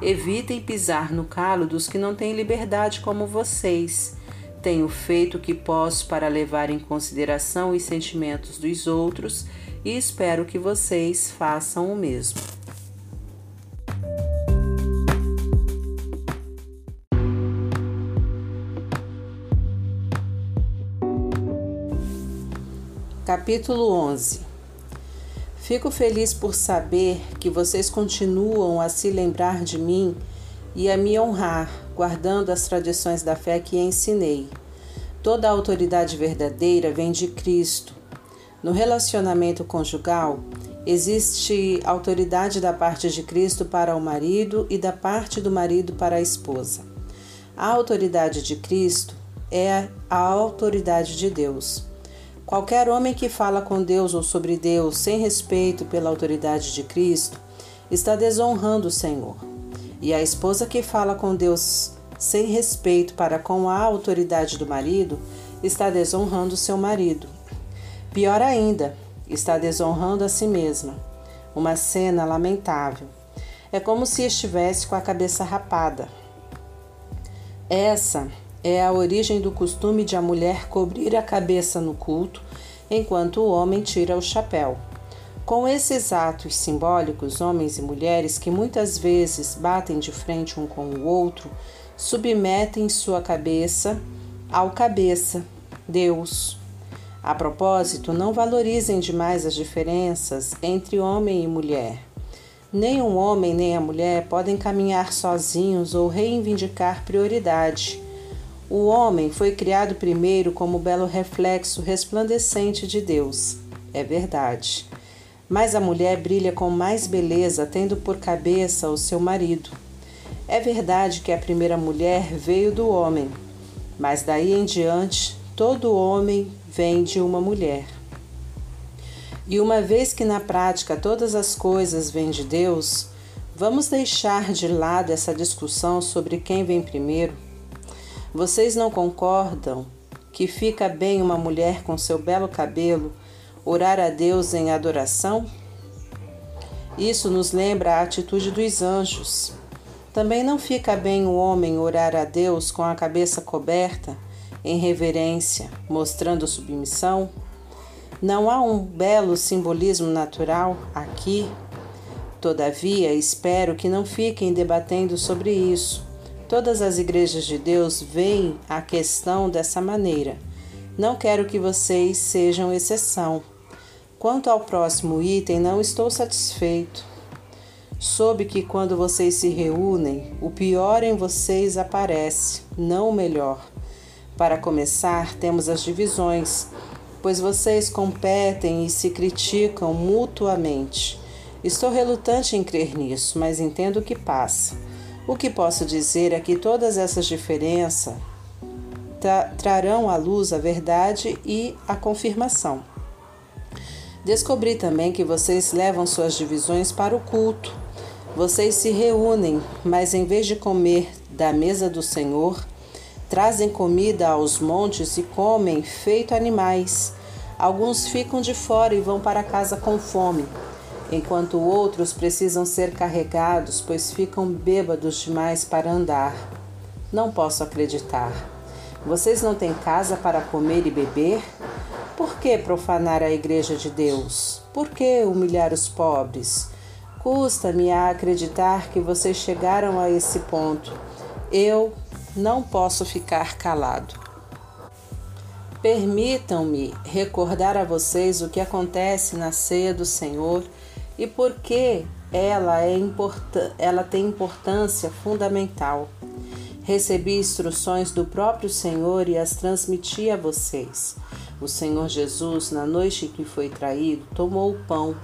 Evitem pisar no calo dos que não têm liberdade como vocês. Tenho feito o que posso para levar em consideração os sentimentos dos outros e espero que vocês façam o mesmo. Capítulo 11 Fico feliz por saber que vocês continuam a se lembrar de mim e a me honrar, guardando as tradições da fé que ensinei. Toda a autoridade verdadeira vem de Cristo. No relacionamento conjugal, existe autoridade da parte de Cristo para o marido e da parte do marido para a esposa. A autoridade de Cristo é a autoridade de Deus. Qualquer homem que fala com Deus ou sobre Deus sem respeito pela autoridade de Cristo está desonrando o Senhor. E a esposa que fala com Deus sem respeito para com a autoridade do marido está desonrando seu marido. Pior ainda, está desonrando a si mesma. Uma cena lamentável. É como se estivesse com a cabeça rapada. Essa é a origem do costume de a mulher cobrir a cabeça no culto, enquanto o homem tira o chapéu. Com esses atos simbólicos, homens e mulheres que muitas vezes batem de frente um com o outro, submetem sua cabeça ao cabeça, Deus. A propósito, não valorizem demais as diferenças entre homem e mulher. Nem um homem nem a mulher podem caminhar sozinhos ou reivindicar prioridade. O homem foi criado primeiro como belo reflexo resplandecente de Deus. É verdade. Mas a mulher brilha com mais beleza, tendo por cabeça o seu marido. É verdade que a primeira mulher veio do homem, mas daí em diante todo homem vem de uma mulher. E uma vez que na prática todas as coisas vêm de Deus, vamos deixar de lado essa discussão sobre quem vem primeiro vocês não concordam que fica bem uma mulher com seu belo cabelo orar a Deus em adoração? Isso nos lembra a atitude dos anjos. Também não fica bem o homem orar a Deus com a cabeça coberta, em reverência, mostrando submissão? Não há um belo simbolismo natural aqui? Todavia, espero que não fiquem debatendo sobre isso Todas as igrejas de Deus veem a questão dessa maneira. Não quero que vocês sejam exceção. Quanto ao próximo item, não estou satisfeito. Soube que quando vocês se reúnem, o pior em vocês aparece, não o melhor. Para começar, temos as divisões, pois vocês competem e se criticam mutuamente. Estou relutante em crer nisso, mas entendo o que passa. O que posso dizer é que todas essas diferenças tra trarão à luz a verdade e a confirmação. Descobri também que vocês levam suas divisões para o culto. Vocês se reúnem, mas em vez de comer da mesa do Senhor, trazem comida aos montes e comem feito animais. Alguns ficam de fora e vão para casa com fome, enquanto outros precisam ser carregados, pois ficam bêbados demais para andar. Não posso acreditar. Vocês não têm casa para comer e beber? Por que profanar a igreja de Deus? Por que humilhar os pobres? Custa-me a acreditar que vocês chegaram a esse ponto. Eu não posso ficar calado. Permitam-me recordar a vocês o que acontece na ceia do Senhor e por que ela, é ela tem importância fundamental. Recebi instruções do próprio Senhor e as transmiti a vocês. O Senhor Jesus, na noite que foi traído, tomou o pão.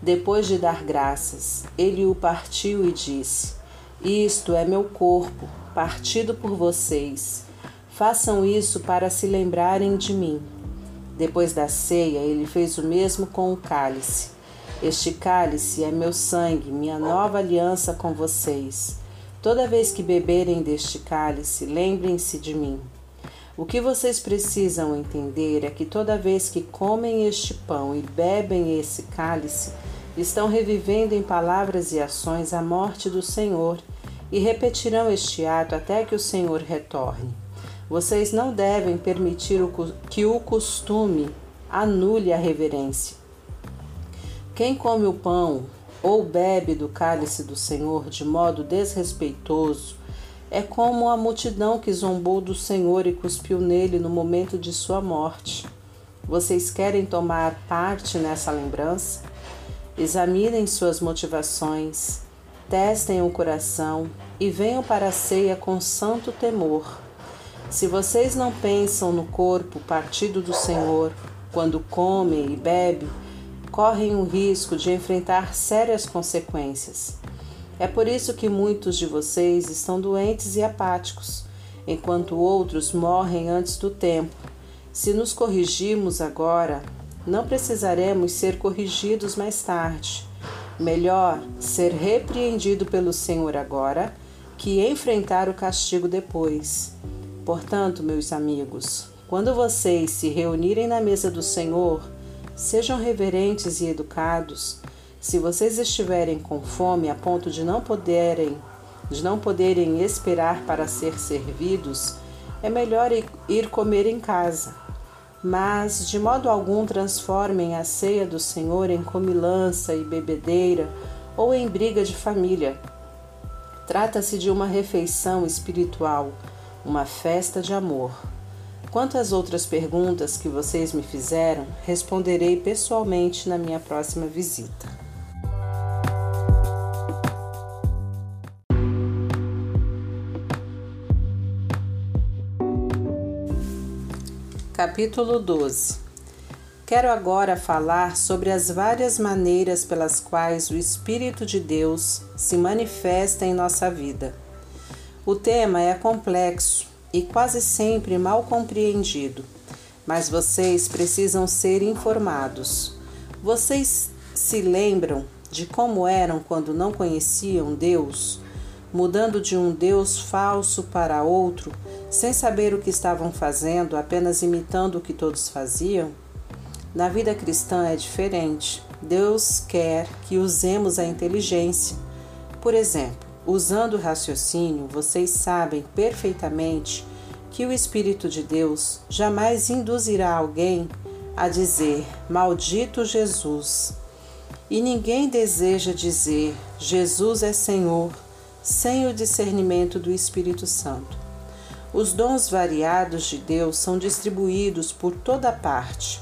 Depois de dar graças, ele o partiu e disse: Isto é meu corpo, partido por vocês. Façam isso para se lembrarem de mim. Depois da ceia, ele fez o mesmo com o cálice. Este cálice é meu sangue, minha nova aliança com vocês. Toda vez que beberem deste cálice, lembrem-se de mim. O que vocês precisam entender é que toda vez que comem este pão e bebem esse cálice, estão revivendo em palavras e ações a morte do Senhor e repetirão este ato até que o Senhor retorne. Vocês não devem permitir que o costume anule a reverência. Quem come o pão ou bebe do cálice do Senhor de modo desrespeitoso é como a multidão que zombou do Senhor e cuspiu nele no momento de sua morte. Vocês querem tomar parte nessa lembrança? Examinem suas motivações, testem o coração e venham para a ceia com santo temor. Se vocês não pensam no corpo partido do Senhor, quando comem e bebem, correm o risco de enfrentar sérias consequências. É por isso que muitos de vocês estão doentes e apáticos, enquanto outros morrem antes do tempo. Se nos corrigirmos agora, não precisaremos ser corrigidos mais tarde. Melhor ser repreendido pelo Senhor agora que enfrentar o castigo depois. Portanto, meus amigos, quando vocês se reunirem na mesa do Senhor, sejam reverentes e educados se vocês estiverem com fome a ponto de não poderem, de não poderem esperar para ser servidos, é melhor ir comer em casa. Mas de modo algum transformem a ceia do Senhor em comilança e bebedeira ou em briga de família. Trata-se de uma refeição espiritual, uma festa de amor. Quanto às outras perguntas que vocês me fizeram, responderei pessoalmente na minha próxima visita. Capítulo 12 Quero agora falar sobre as várias maneiras pelas quais o Espírito de Deus se manifesta em nossa vida. O tema é complexo e quase sempre mal compreendido, mas vocês precisam ser informados. Vocês se lembram de como eram quando não conheciam Deus, mudando de um Deus falso para outro? sem saber o que estavam fazendo, apenas imitando o que todos faziam? Na vida cristã é diferente. Deus quer que usemos a inteligência. Por exemplo, usando o raciocínio, vocês sabem perfeitamente que o Espírito de Deus jamais induzirá alguém a dizer: Maldito Jesus. E ninguém deseja dizer: Jesus é Senhor, sem o discernimento do Espírito Santo. Os dons variados de Deus são distribuídos por toda parte,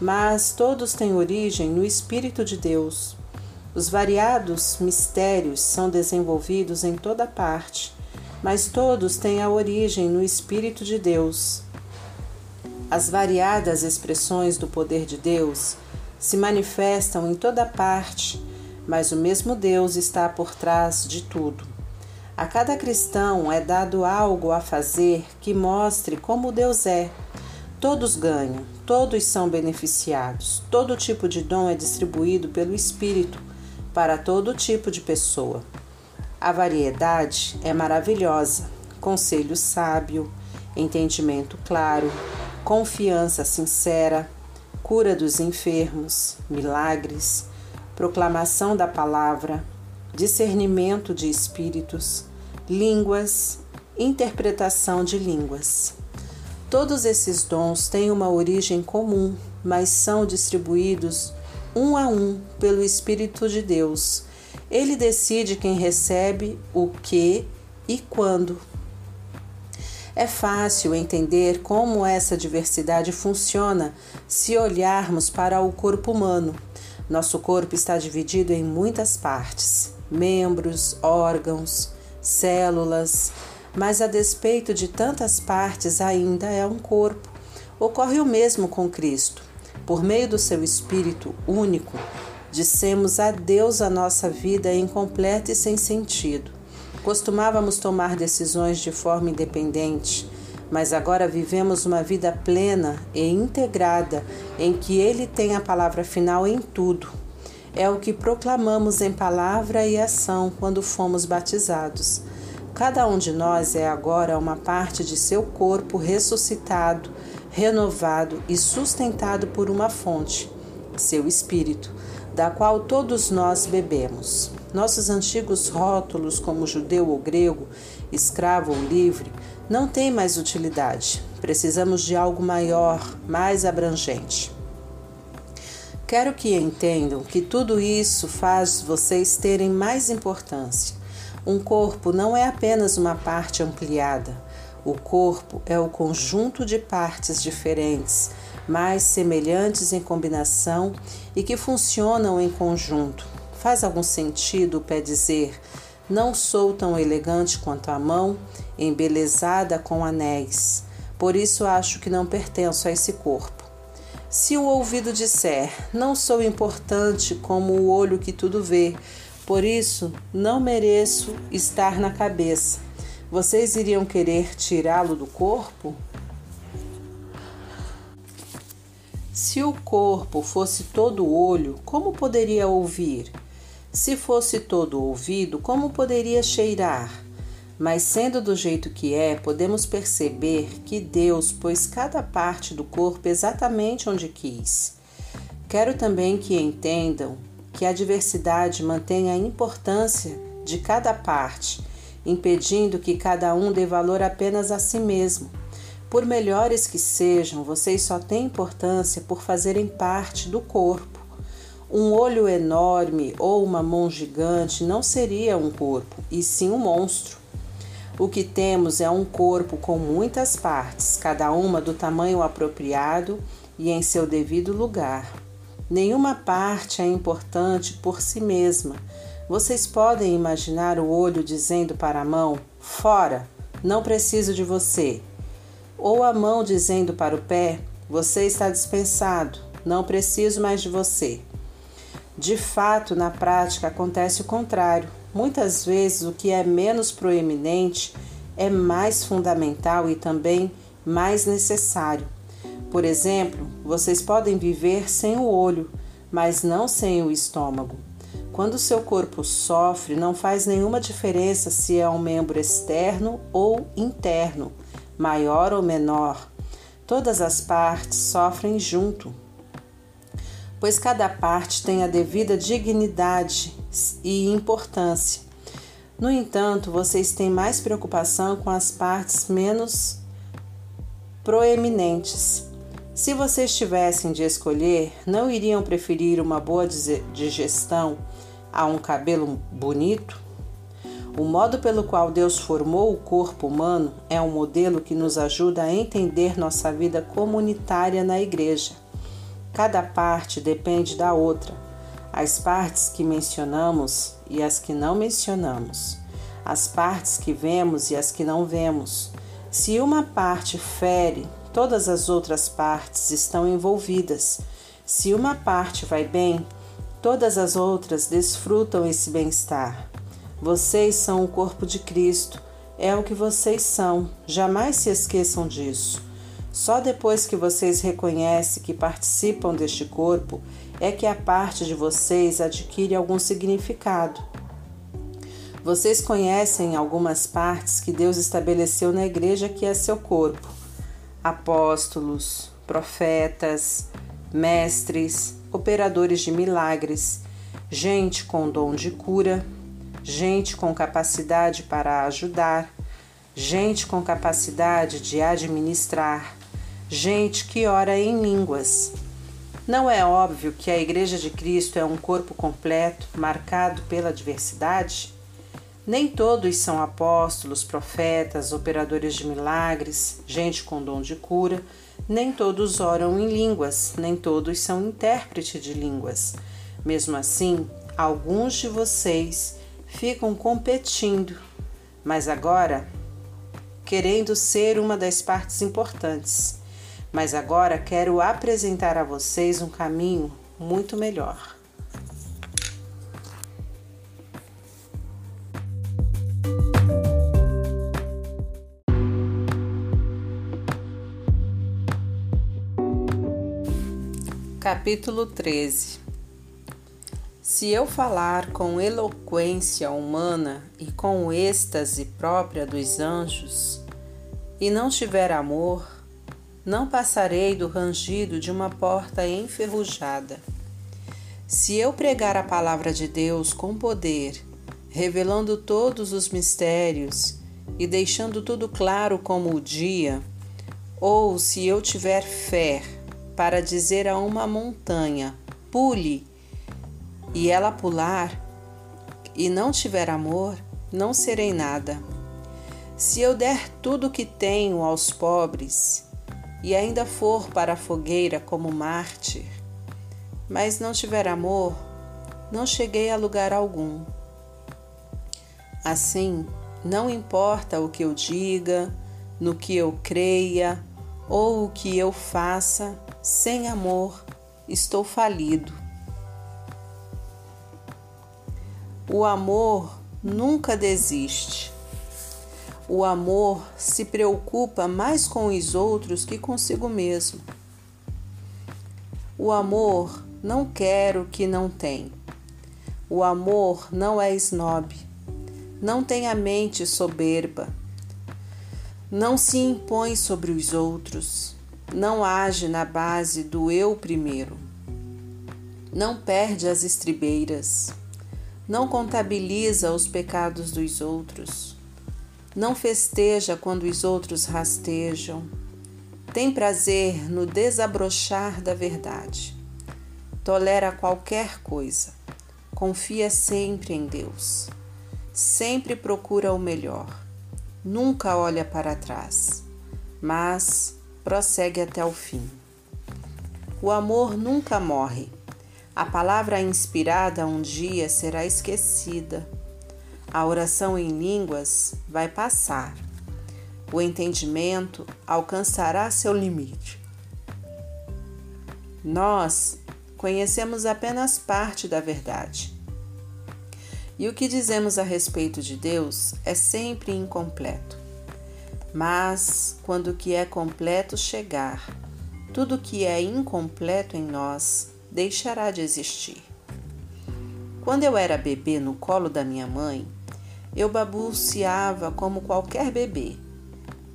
mas todos têm origem no Espírito de Deus. Os variados mistérios são desenvolvidos em toda parte, mas todos têm a origem no Espírito de Deus. As variadas expressões do poder de Deus se manifestam em toda parte, mas o mesmo Deus está por trás de tudo. A cada cristão é dado algo a fazer que mostre como Deus é. Todos ganham, todos são beneficiados, todo tipo de dom é distribuído pelo Espírito para todo tipo de pessoa. A variedade é maravilhosa, conselho sábio, entendimento claro, confiança sincera, cura dos enfermos, milagres, proclamação da palavra, discernimento de espíritos, línguas, interpretação de línguas. Todos esses dons têm uma origem comum, mas são distribuídos um a um pelo Espírito de Deus. Ele decide quem recebe o que e quando. É fácil entender como essa diversidade funciona se olharmos para o corpo humano. Nosso corpo está dividido em muitas partes membros, órgãos, células, mas a despeito de tantas partes, ainda é um corpo. Ocorre o mesmo com Cristo. Por meio do seu Espírito único, dissemos adeus à nossa vida incompleta e sem sentido. Costumávamos tomar decisões de forma independente, mas agora vivemos uma vida plena e integrada em que Ele tem a palavra final em tudo é o que proclamamos em palavra e ação quando fomos batizados. Cada um de nós é agora uma parte de seu corpo ressuscitado, renovado e sustentado por uma fonte, seu espírito, da qual todos nós bebemos. Nossos antigos rótulos, como judeu ou grego, escravo ou livre, não têm mais utilidade. Precisamos de algo maior, mais abrangente. Quero que entendam que tudo isso faz vocês terem mais importância. Um corpo não é apenas uma parte ampliada. O corpo é o conjunto de partes diferentes, mais semelhantes em combinação e que funcionam em conjunto. Faz algum sentido o pé dizer: Não sou tão elegante quanto a mão, embelezada com anéis. Por isso acho que não pertenço a esse corpo. Se o ouvido disser: Não sou importante como o olho que tudo vê, por isso não mereço estar na cabeça, vocês iriam querer tirá-lo do corpo? Se o corpo fosse todo olho, como poderia ouvir? Se fosse todo ouvido, como poderia cheirar? Mas sendo do jeito que é, podemos perceber que Deus pôs cada parte do corpo exatamente onde quis. Quero também que entendam que a diversidade mantém a importância de cada parte, impedindo que cada um dê valor apenas a si mesmo. Por melhores que sejam, vocês só têm importância por fazerem parte do corpo. Um olho enorme ou uma mão gigante não seria um corpo, e sim um monstro. O que temos é um corpo com muitas partes, cada uma do tamanho apropriado e em seu devido lugar. Nenhuma parte é importante por si mesma. Vocês podem imaginar o olho dizendo para a mão: Fora, não preciso de você. Ou a mão dizendo para o pé: Você está dispensado, não preciso mais de você. De fato, na prática acontece o contrário. Muitas vezes o que é menos proeminente é mais fundamental e também mais necessário. Por exemplo, vocês podem viver sem o olho, mas não sem o estômago. Quando seu corpo sofre, não faz nenhuma diferença se é um membro externo ou interno, maior ou menor. Todas as partes sofrem junto, pois cada parte tem a devida dignidade e importância. No entanto, vocês têm mais preocupação com as partes menos proeminentes. Se vocês tivessem de escolher, não iriam preferir uma boa digestão a um cabelo bonito? O modo pelo qual Deus formou o corpo humano é um modelo que nos ajuda a entender nossa vida comunitária na igreja. Cada parte depende da outra as partes que mencionamos e as que não mencionamos, as partes que vemos e as que não vemos. Se uma parte fere, todas as outras partes estão envolvidas. Se uma parte vai bem, todas as outras desfrutam esse bem-estar. Vocês são o corpo de Cristo, é o que vocês são, jamais se esqueçam disso. Só depois que vocês reconhecem que participam deste corpo é que a parte de vocês adquire algum significado. Vocês conhecem algumas partes que Deus estabeleceu na igreja que é seu corpo: apóstolos, profetas, mestres, operadores de milagres, gente com dom de cura, gente com capacidade para ajudar, gente com capacidade de administrar, gente que ora em línguas. Não é óbvio que a Igreja de Cristo é um corpo completo, marcado pela diversidade? Nem todos são apóstolos, profetas, operadores de milagres, gente com dom de cura, nem todos oram em línguas, nem todos são intérprete de línguas. Mesmo assim, alguns de vocês ficam competindo, mas agora querendo ser uma das partes importantes. Mas agora quero apresentar a vocês um caminho muito melhor. Capítulo 13 Se eu falar com eloquência humana e com êxtase própria dos anjos, e não tiver amor, não passarei do rangido de uma porta enferrujada. Se eu pregar a palavra de Deus com poder, revelando todos os mistérios e deixando tudo claro como o dia, ou se eu tiver fé, para dizer a uma montanha: pule, e ela pular, e não tiver amor, não serei nada. Se eu der tudo o que tenho aos pobres, e ainda for para a fogueira como mártir, mas não tiver amor, não cheguei a lugar algum. Assim, não importa o que eu diga, no que eu creia ou o que eu faça, sem amor, estou falido. O amor nunca desiste. O amor se preocupa mais com os outros que consigo mesmo. O amor não quer o que não tem. O amor não é snob. Não tem a mente soberba. Não se impõe sobre os outros não age na base do eu primeiro, não perde as estribeiras, não contabiliza os pecados dos outros, não festeja quando os outros rastejam, tem prazer no desabrochar da verdade, tolera qualquer coisa, confia sempre em Deus, sempre procura o melhor, nunca olha para trás, mas prossegue até o fim. O amor nunca morre. A palavra inspirada um dia será esquecida. A oração em línguas vai passar. O entendimento alcançará seu limite. Nós conhecemos apenas parte da verdade. E o que dizemos a respeito de Deus é sempre incompleto. Mas quando o que é completo chegar, tudo que é incompleto em nós deixará de existir. Quando eu era bebê no colo da minha mãe, eu babuceava como qualquer bebê.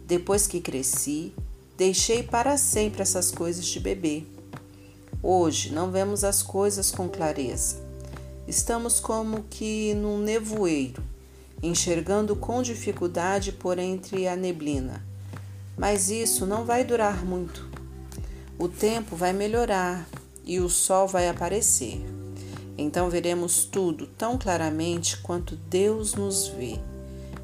Depois que cresci, deixei para sempre essas coisas de bebê. Hoje não vemos as coisas com clareza. Estamos como que num nevoeiro enxergando com dificuldade por entre a neblina. Mas isso não vai durar muito. O tempo vai melhorar e o sol vai aparecer. Então veremos tudo tão claramente quanto Deus nos vê,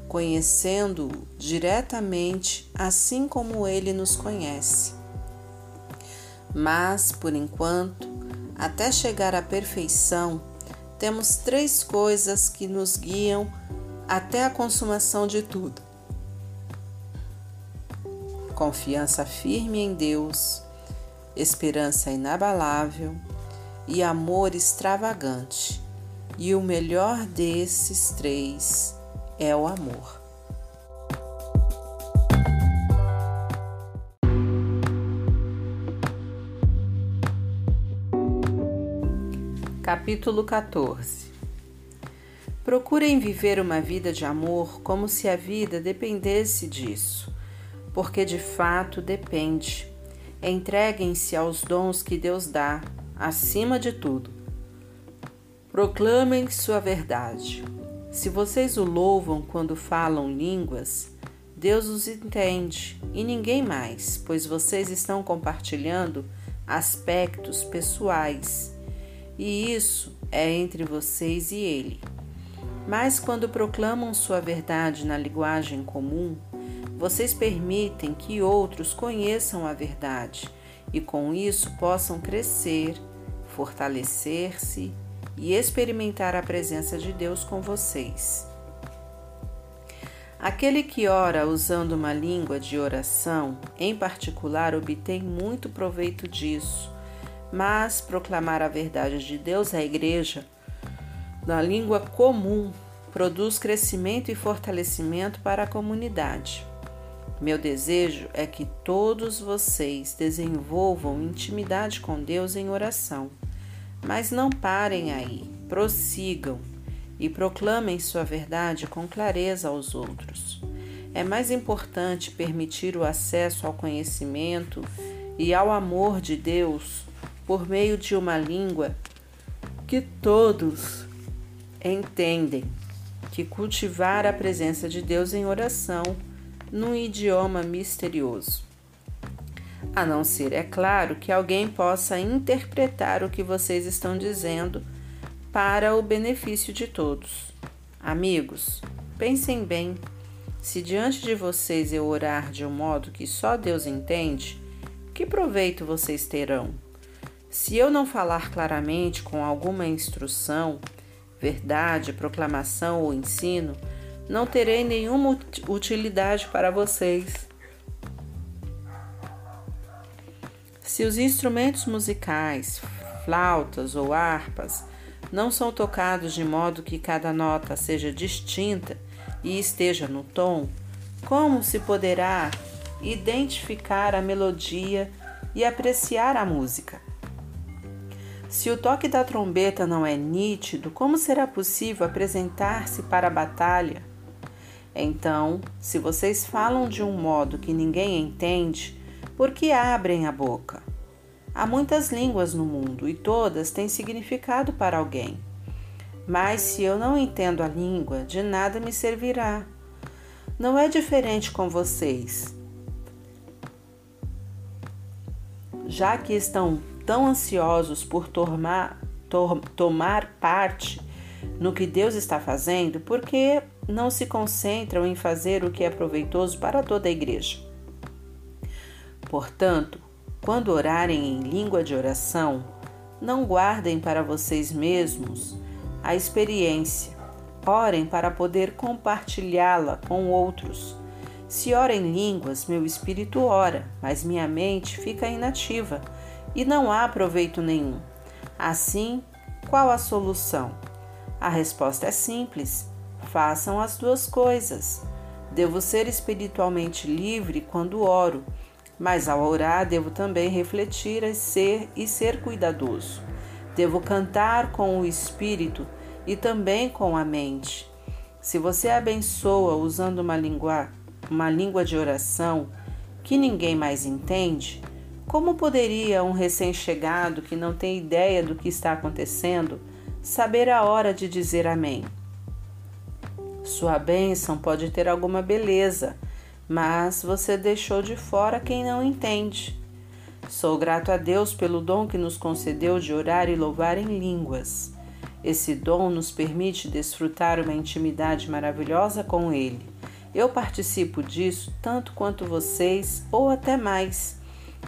conhecendo-o diretamente, assim como ele nos conhece. Mas, por enquanto, até chegar à perfeição, temos três coisas que nos guiam até a consumação de tudo. Confiança firme em Deus, esperança inabalável e amor extravagante, e o melhor desses três é o amor. Capítulo 14 Procurem viver uma vida de amor como se a vida dependesse disso, porque de fato depende. Entreguem-se aos dons que Deus dá, acima de tudo. Proclamem sua verdade. Se vocês o louvam quando falam línguas, Deus os entende e ninguém mais, pois vocês estão compartilhando aspectos pessoais e isso é entre vocês e ele. Mas quando proclamam sua verdade na linguagem comum, vocês permitem que outros conheçam a verdade e com isso possam crescer, fortalecer-se e experimentar a presença de Deus com vocês. Aquele que ora usando uma língua de oração, em particular, obtém muito proveito disso mas proclamar a verdade de Deus à igreja na língua comum produz crescimento e fortalecimento para a comunidade. Meu desejo é que todos vocês desenvolvam intimidade com Deus em oração, mas não parem aí, prossigam e proclamem sua verdade com clareza aos outros. É mais importante permitir o acesso ao conhecimento e ao amor de Deus por meio de uma língua que todos entendem, que cultivar a presença de Deus em oração num idioma misterioso. A não ser, é claro, que alguém possa interpretar o que vocês estão dizendo para o benefício de todos. Amigos, pensem bem. Se diante de vocês eu orar de um modo que só Deus entende, que proveito vocês terão? Se eu não falar claramente com alguma instrução, verdade, proclamação ou ensino, não terei nenhuma utilidade para vocês. Se os instrumentos musicais, flautas ou harpas, não são tocados de modo que cada nota seja distinta e esteja no tom, como se poderá identificar a melodia e apreciar a música? Se o toque da trombeta não é nítido, como será possível apresentar-se para a batalha? Então, se vocês falam de um modo que ninguém entende, por que abrem a boca? Há muitas línguas no mundo e todas têm significado para alguém. Mas se eu não entendo a língua, de nada me servirá. Não é diferente com vocês. Já que estão tão ansiosos por tomar, to, tomar parte no que Deus está fazendo, porque não se concentram em fazer o que é proveitoso para toda a igreja. Portanto, quando orarem em língua de oração, não guardem para vocês mesmos a experiência, orem para poder compartilhá-la com outros. Se ora em línguas, meu espírito ora, mas minha mente fica inativa e não há proveito nenhum. Assim, qual a solução? A resposta é simples: façam as duas coisas. Devo ser espiritualmente livre quando oro, mas ao orar devo também refletir e ser e ser cuidadoso. Devo cantar com o espírito e também com a mente. Se você abençoa usando uma língua, uma língua de oração que ninguém mais entende, como poderia um recém-chegado que não tem ideia do que está acontecendo saber a hora de dizer amém? Sua bênção pode ter alguma beleza, mas você deixou de fora quem não entende. Sou grato a Deus pelo dom que nos concedeu de orar e louvar em línguas. Esse dom nos permite desfrutar uma intimidade maravilhosa com Ele. Eu participo disso tanto quanto vocês, ou até mais.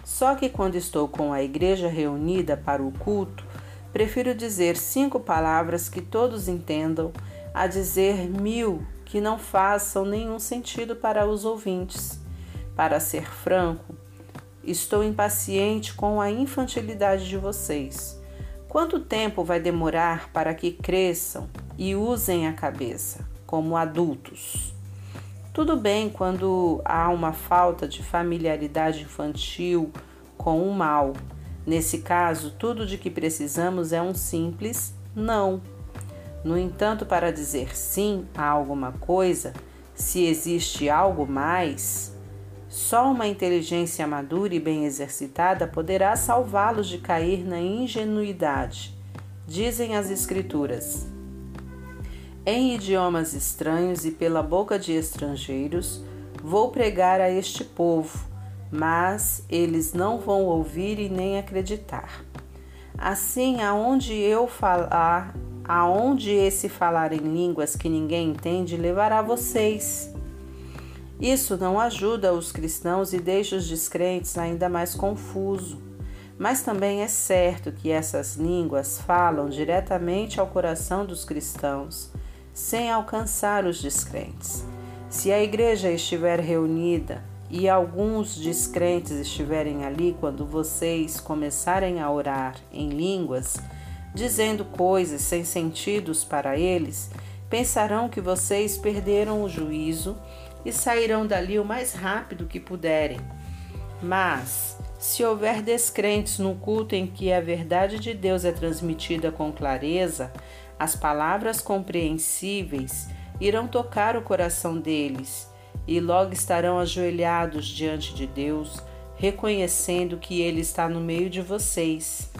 Só que quando estou com a igreja reunida para o culto, prefiro dizer cinco palavras que todos entendam a dizer mil que não façam nenhum sentido para os ouvintes. Para ser franco, estou impaciente com a infantilidade de vocês. Quanto tempo vai demorar para que cresçam e usem a cabeça, como adultos? Tudo bem quando há uma falta de familiaridade infantil com o mal. Nesse caso, tudo de que precisamos é um simples não. No entanto, para dizer sim a alguma coisa, se existe algo mais, só uma inteligência madura e bem exercitada poderá salvá-los de cair na ingenuidade. Dizem as Escrituras. Em idiomas estranhos e pela boca de estrangeiros, vou pregar a este povo, mas eles não vão ouvir e nem acreditar. Assim, aonde eu falar, aonde esse falar em línguas que ninguém entende levará vocês. Isso não ajuda os cristãos e deixa os descrentes ainda mais confusos. Mas também é certo que essas línguas falam diretamente ao coração dos cristãos, sem alcançar os descrentes. Se a igreja estiver reunida e alguns descrentes estiverem ali quando vocês começarem a orar em línguas, dizendo coisas sem sentidos para eles, pensarão que vocês perderam o juízo e sairão dali o mais rápido que puderem. Mas, se houver descrentes no culto em que a verdade de Deus é transmitida com clareza, as palavras compreensíveis irão tocar o coração deles e logo estarão ajoelhados diante de Deus, reconhecendo que Ele está no meio de vocês.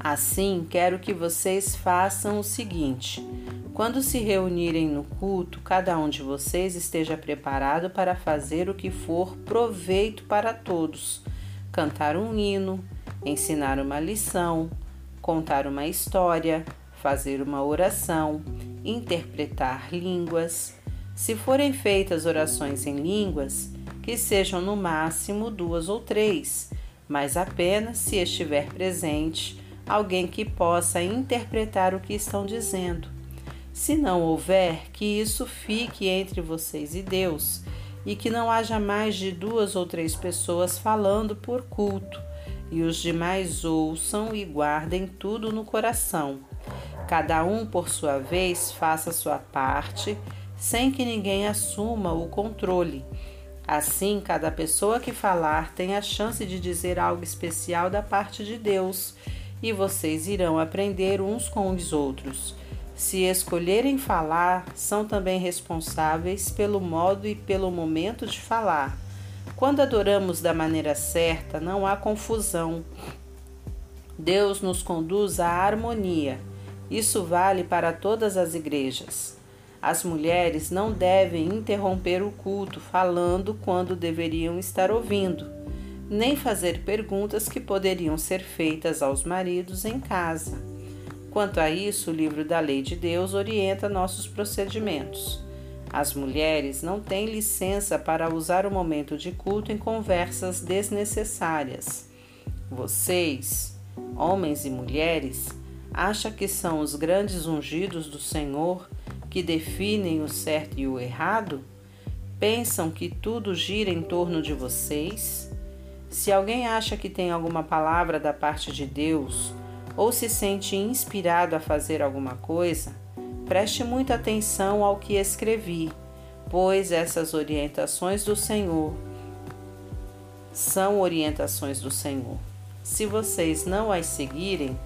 Assim, quero que vocês façam o seguinte: quando se reunirem no culto, cada um de vocês esteja preparado para fazer o que for proveito para todos: cantar um hino, ensinar uma lição, contar uma história, fazer uma oração, interpretar línguas. Se forem feitas orações em línguas, que sejam no máximo duas ou três, mas apenas se estiver presente alguém que possa interpretar o que estão dizendo. Se não houver, que isso fique entre vocês e Deus, e que não haja mais de duas ou três pessoas falando por culto, e os demais ouçam e guardem tudo no coração. Cada um, por sua vez, faça sua parte, sem que ninguém assuma o controle. Assim, cada pessoa que falar tem a chance de dizer algo especial da parte de Deus e vocês irão aprender uns com os outros. Se escolherem falar, são também responsáveis pelo modo e pelo momento de falar. Quando adoramos da maneira certa, não há confusão. Deus nos conduz à harmonia. Isso vale para todas as igrejas. As mulheres não devem interromper o culto falando quando deveriam estar ouvindo nem fazer perguntas que poderiam ser feitas aos maridos em casa. Quanto a isso, o livro da Lei de Deus orienta nossos procedimentos. As mulheres não têm licença para usar o momento de culto em conversas desnecessárias. Vocês, homens e mulheres, acham que são os grandes ungidos do Senhor que definem o certo e o errado? Pensam que tudo gira em torno de vocês? Se alguém acha que tem alguma palavra da parte de Deus ou se sente inspirado a fazer alguma coisa, preste muita atenção ao que escrevi, pois essas orientações do Senhor são orientações do Senhor. Se vocês não as seguirem,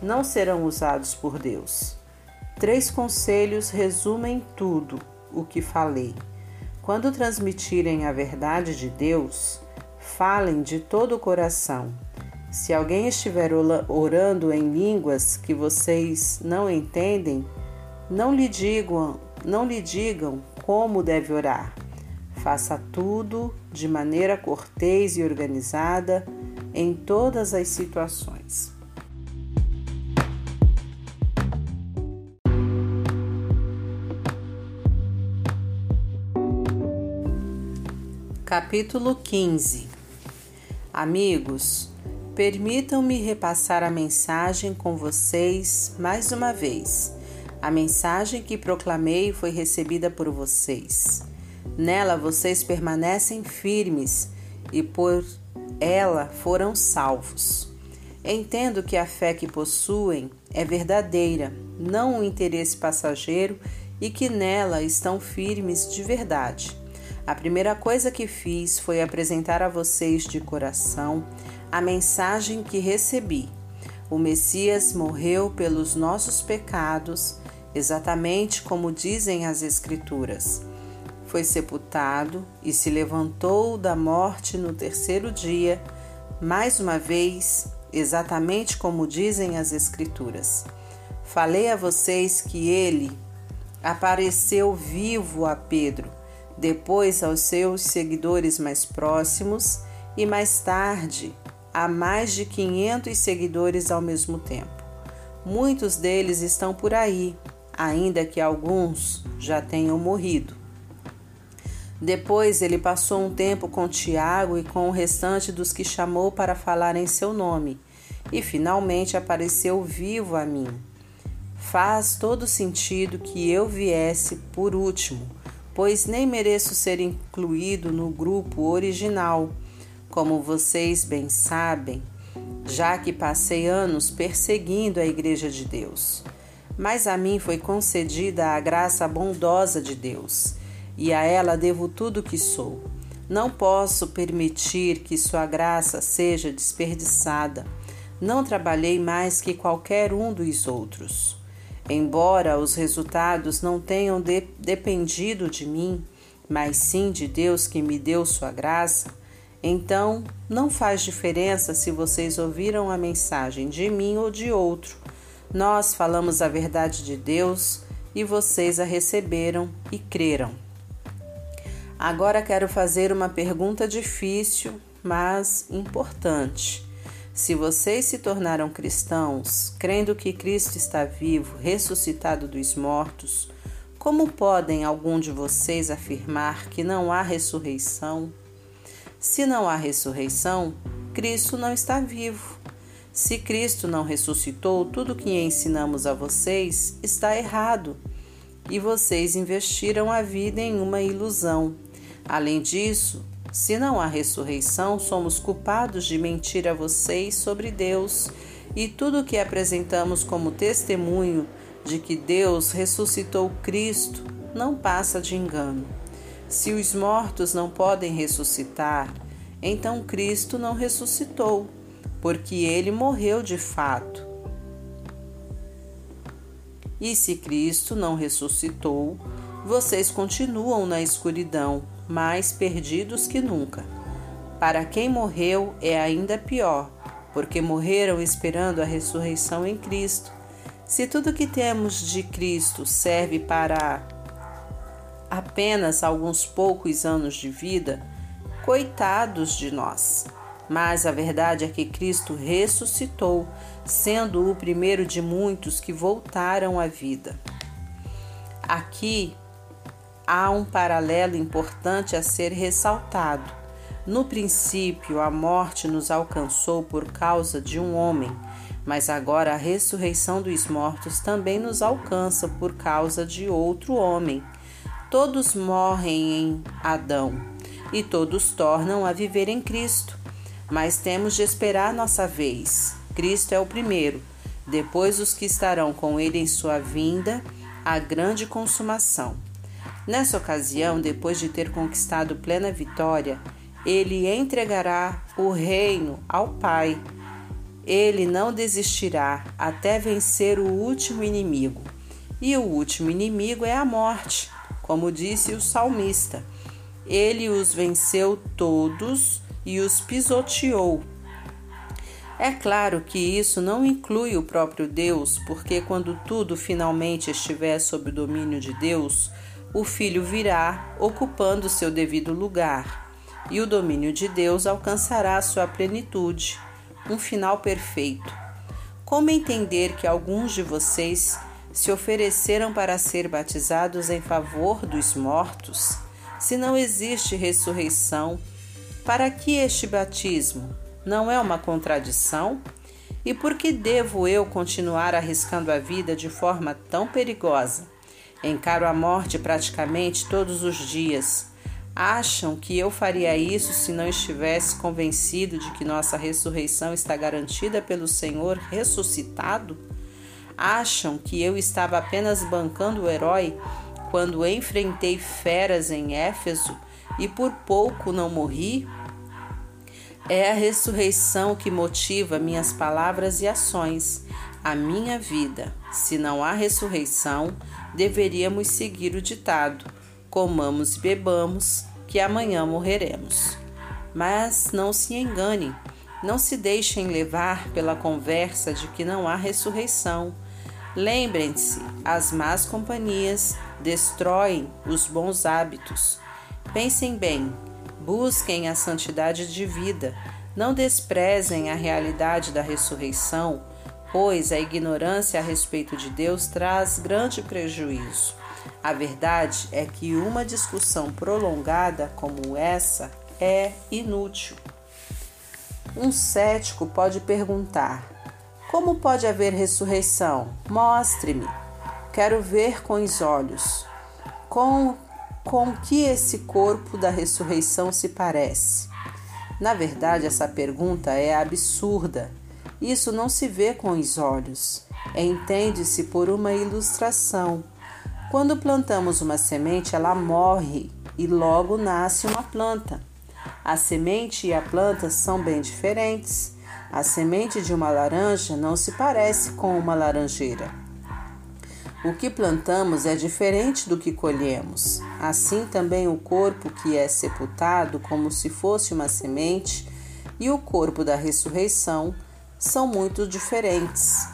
não serão usados por Deus. Três conselhos resumem tudo o que falei. Quando transmitirem a verdade de Deus, falem de todo o coração. Se alguém estiver orando em línguas que vocês não entendem, não lhe digam, não lhe digam como deve orar. Faça tudo de maneira cortês e organizada em todas as situações. Capítulo 15 Amigos, permitam-me repassar a mensagem com vocês mais uma vez. A mensagem que proclamei foi recebida por vocês. Nela vocês permanecem firmes e por ela foram salvos. Entendo que a fé que possuem é verdadeira, não um interesse passageiro e que nela estão firmes de verdade. A primeira coisa que fiz foi apresentar a vocês de coração a mensagem que recebi. O Messias morreu pelos nossos pecados, exatamente como dizem as Escrituras. Foi sepultado e se levantou da morte no terceiro dia, mais uma vez, exatamente como dizem as Escrituras. Falei a vocês que ele apareceu vivo a Pedro, depois aos seus seguidores mais próximos e mais tarde a mais de 500 seguidores ao mesmo tempo. Muitos deles estão por aí, ainda que alguns já tenham morrido. Depois ele passou um tempo com Tiago e com o restante dos que chamou para falar em seu nome, e finalmente apareceu vivo a mim. Faz todo sentido que eu viesse por último, pois nem mereço ser incluído no grupo original, como vocês bem sabem, já que passei anos perseguindo a Igreja de Deus. Mas a mim foi concedida a graça bondosa de Deus, e a ela devo tudo o que sou. Não posso permitir que sua graça seja desperdiçada. Não trabalhei mais que qualquer um dos outros. Embora os resultados não tenham de dependido de mim, mas sim de Deus que me deu sua graça, então não faz diferença se vocês ouviram a mensagem de mim ou de outro. Nós falamos a verdade de Deus e vocês a receberam e creram. Agora quero fazer uma pergunta difícil, mas importante. Se vocês se tornaram cristãos, crendo que Cristo está vivo, ressuscitado dos mortos, como podem algum de vocês afirmar que não há ressurreição? Se não há ressurreição, Cristo não está vivo. Se Cristo não ressuscitou, tudo que ensinamos a vocês está errado e vocês investiram a vida em uma ilusão. Além disso, se não há ressurreição, somos culpados de mentir a vocês sobre Deus e tudo o que apresentamos como testemunho de que Deus ressuscitou Cristo não passa de engano. Se os mortos não podem ressuscitar, então Cristo não ressuscitou, porque ele morreu de fato. E se Cristo não ressuscitou, vocês continuam na escuridão mais perdidos que nunca. Para quem morreu é ainda pior, porque morreram esperando a ressurreição em Cristo. Se tudo que temos de Cristo serve para apenas alguns poucos anos de vida, coitados de nós. Mas a verdade é que Cristo ressuscitou, sendo o primeiro de muitos que voltaram à vida. Aqui há um paralelo importante a ser ressaltado. No princípio, a morte nos alcançou por causa de um homem, mas agora a ressurreição dos mortos também nos alcança por causa de outro homem. Todos morrem em Adão e todos tornam a viver em Cristo. Mas temos de esperar nossa vez. Cristo é o primeiro, depois os que estarão com ele em sua vinda, a grande consumação. Nessa ocasião, depois de ter conquistado plena vitória, ele entregará o reino ao Pai. Ele não desistirá até vencer o último inimigo. E o último inimigo é a morte, como disse o salmista. Ele os venceu todos e os pisoteou. É claro que isso não inclui o próprio Deus, porque quando tudo finalmente estiver sob o domínio de Deus, o filho virá ocupando seu devido lugar, e o domínio de Deus alcançará sua plenitude, um final perfeito. Como entender que alguns de vocês se ofereceram para ser batizados em favor dos mortos? Se não existe ressurreição, para que este batismo? Não é uma contradição? E por que devo eu continuar arriscando a vida de forma tão perigosa? Encaro a morte praticamente todos os dias. Acham que eu faria isso se não estivesse convencido de que nossa ressurreição está garantida pelo Senhor ressuscitado? Acham que eu estava apenas bancando o herói quando enfrentei feras em Éfeso e por pouco não morri? É a ressurreição que motiva minhas palavras e ações, a minha vida. Se não há ressurreição, deveríamos seguir o ditado: comamos e bebamos, que amanhã morreremos. Mas não se enganem, não se deixem levar pela conversa de que não há ressurreição. Lembrem-se, as más companhias destroem os bons hábitos. Pensem bem, busquem a santidade de vida, não desprezem a realidade da ressurreição, pois a ignorância a respeito de Deus traz grande prejuízo. A verdade é que uma discussão prolongada como essa é inútil. Um cético pode perguntar: Como pode haver ressurreição? Mostre-me. Quero ver com os olhos. Com, com que esse corpo da ressurreição se parece? Na verdade, essa pergunta é absurda. Isso não se vê com os olhos, entende-se por uma ilustração quando plantamos uma semente, ela morre e logo nasce uma planta. A semente e a planta são bem diferentes. A semente de uma laranja não se parece com uma laranjeira. O que plantamos é diferente do que colhemos. Assim também o corpo que é sepultado como se fosse uma semente e o corpo da ressurreição são muito diferentes.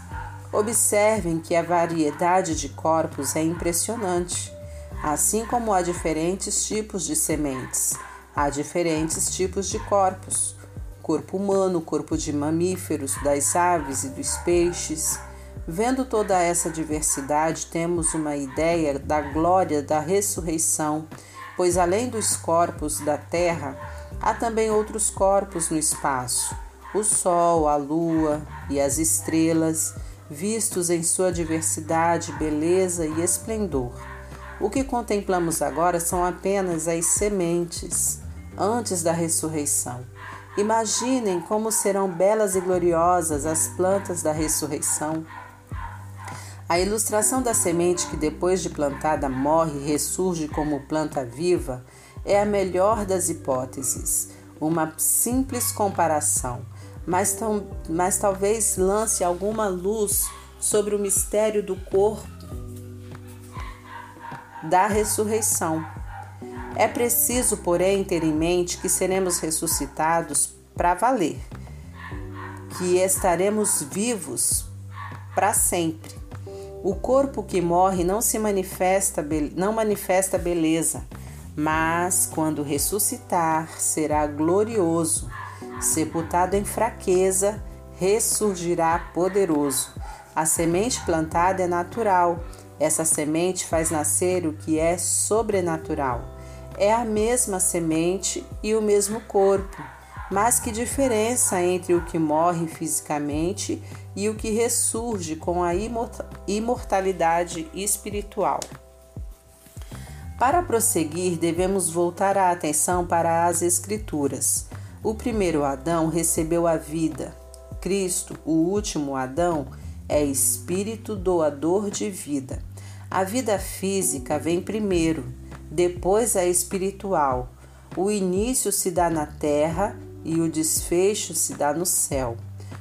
Observem que a variedade de corpos é impressionante. Assim como há diferentes tipos de sementes, há diferentes tipos de corpos: corpo humano, corpo de mamíferos, das aves e dos peixes. Vendo toda essa diversidade, temos uma ideia da glória da ressurreição, pois além dos corpos da terra, há também outros corpos no espaço: o sol, a lua e as estrelas vistos em sua diversidade, beleza e esplendor. O que contemplamos agora são apenas as sementes antes da ressurreição. Imaginem como serão belas e gloriosas as plantas da ressurreição. A ilustração da semente que depois de plantada morre e ressurge como planta viva é a melhor das hipóteses, uma simples comparação mas, tão, mas talvez lance alguma luz sobre o mistério do corpo da ressurreição. É preciso, porém, ter em mente que seremos ressuscitados para valer, que estaremos vivos para sempre. O corpo que morre não se manifesta, não manifesta beleza, mas quando ressuscitar será glorioso sepultado em fraqueza, ressurgirá poderoso. A semente plantada é natural. Essa semente faz nascer o que é sobrenatural. É a mesma semente e o mesmo corpo. Mas que diferença entre o que morre fisicamente e o que ressurge com a imortalidade espiritual? Para prosseguir, devemos voltar a atenção para as Escrituras. O primeiro Adão recebeu a vida. Cristo, o último Adão, é espírito doador de vida. A vida física vem primeiro, depois a espiritual. O início se dá na terra e o desfecho se dá no céu.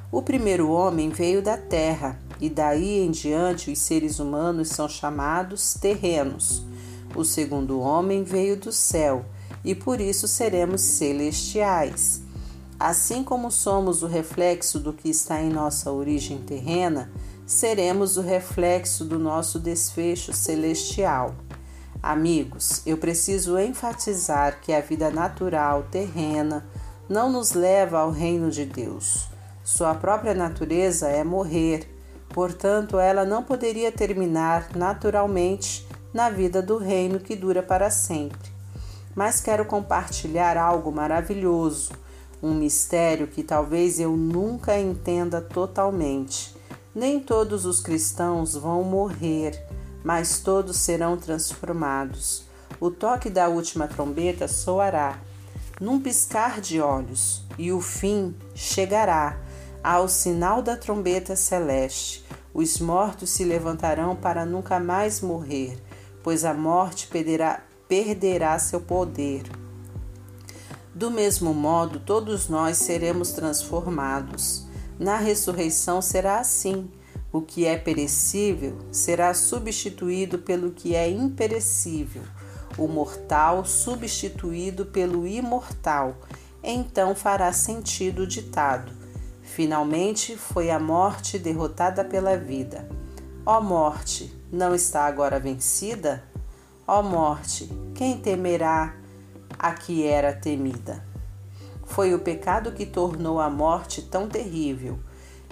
O primeiro homem veio da terra e daí em diante os seres humanos são chamados terrenos. O segundo homem veio do céu e por isso seremos celestiais. Assim como somos o reflexo do que está em nossa origem terrena, seremos o reflexo do nosso desfecho celestial. Amigos, eu preciso enfatizar que a vida natural terrena não nos leva ao reino de Deus. Sua própria natureza é morrer, portanto, ela não poderia terminar naturalmente na vida do reino que dura para sempre mas quero compartilhar algo maravilhoso, um mistério que talvez eu nunca entenda totalmente. Nem todos os cristãos vão morrer, mas todos serão transformados. O toque da última trombeta soará, num piscar de olhos, e o fim chegará ao sinal da trombeta celeste. Os mortos se levantarão para nunca mais morrer, pois a morte perderá, perderá seu poder. Do mesmo modo, todos nós seremos transformados. Na ressurreição será assim. O que é perecível será substituído pelo que é imperecível, o mortal substituído pelo imortal. Então fará sentido o ditado: finalmente foi a morte derrotada pela vida. Ó morte, não está agora vencida? Ó morte, quem temerá a que era temida? Foi o pecado que tornou a morte tão terrível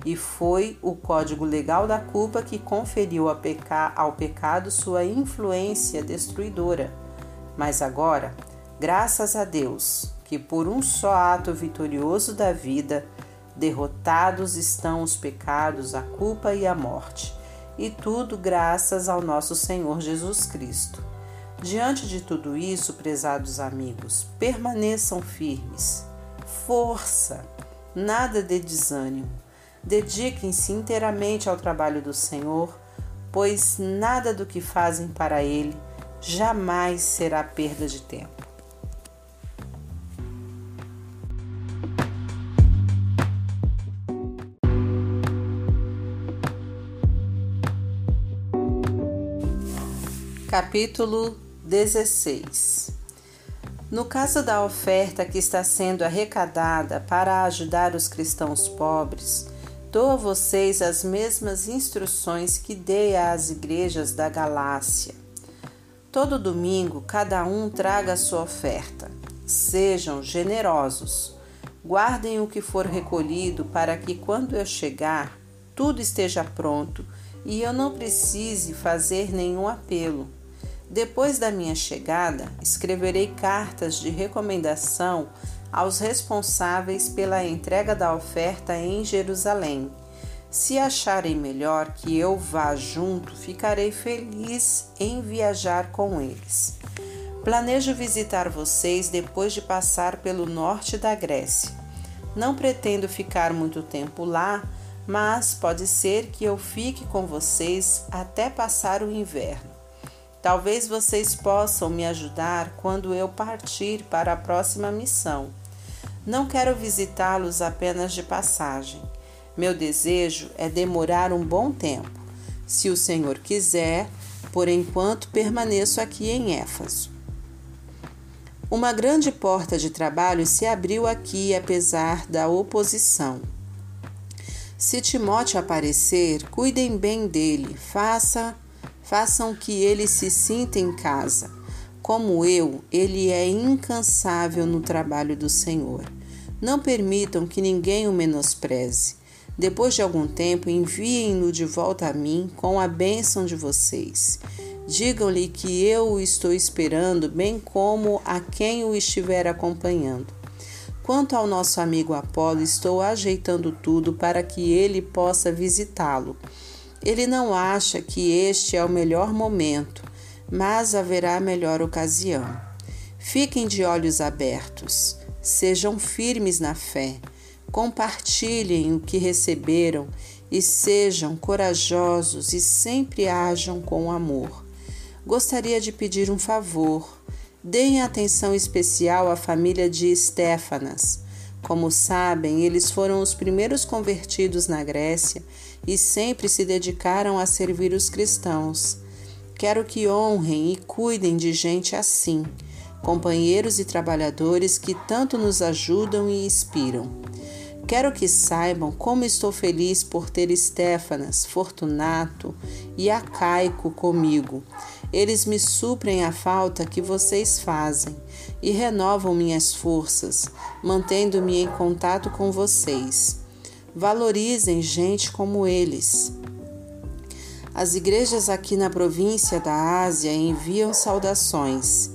e foi o código legal da culpa que conferiu ao pecado sua influência destruidora. Mas agora, graças a Deus, que por um só ato vitorioso da vida, derrotados estão os pecados, a culpa e a morte, e tudo graças ao nosso Senhor Jesus Cristo. Diante de tudo isso, prezados amigos, permaneçam firmes. Força, nada de desânimo Dediquem-se inteiramente ao trabalho do Senhor, pois nada do que fazem para Ele jamais será perda de tempo. Capítulo 16 No caso da oferta que está sendo arrecadada para ajudar os cristãos pobres, Dou a vocês as mesmas instruções que dei às igrejas da Galácia. Todo domingo, cada um traga a sua oferta. Sejam generosos. Guardem o que for recolhido para que, quando eu chegar, tudo esteja pronto e eu não precise fazer nenhum apelo. Depois da minha chegada, escreverei cartas de recomendação aos responsáveis pela entrega da oferta em Jerusalém. Se acharem melhor que eu vá junto, ficarei feliz em viajar com eles. Planejo visitar vocês depois de passar pelo norte da Grécia. Não pretendo ficar muito tempo lá, mas pode ser que eu fique com vocês até passar o inverno. Talvez vocês possam me ajudar quando eu partir para a próxima missão. Não quero visitá-los apenas de passagem. Meu desejo é demorar um bom tempo. Se o Senhor quiser, por enquanto permaneço aqui em Éfaso. Uma grande porta de trabalho se abriu aqui apesar da oposição. Se Timóteo aparecer, cuidem bem dele, faça, façam que ele se sinta em casa. Como eu, ele é incansável no trabalho do Senhor. Não permitam que ninguém o menospreze. Depois de algum tempo, enviem-no de volta a mim com a bênção de vocês. Digam-lhe que eu o estou esperando, bem como a quem o estiver acompanhando. Quanto ao nosso amigo Apolo, estou ajeitando tudo para que ele possa visitá-lo. Ele não acha que este é o melhor momento, mas haverá melhor ocasião. Fiquem de olhos abertos, sejam firmes na fé, compartilhem o que receberam e sejam corajosos e sempre ajam com amor. Gostaria de pedir um favor. Deem atenção especial à família de Estéfanas. Como sabem, eles foram os primeiros convertidos na Grécia e sempre se dedicaram a servir os cristãos. Quero que honrem e cuidem de gente assim, companheiros e trabalhadores que tanto nos ajudam e inspiram. Quero que saibam como estou feliz por ter Stefanas, Fortunato e Acaico comigo. Eles me suprem a falta que vocês fazem e renovam minhas forças, mantendo-me em contato com vocês. Valorizem gente como eles. As igrejas aqui na província da Ásia enviam saudações.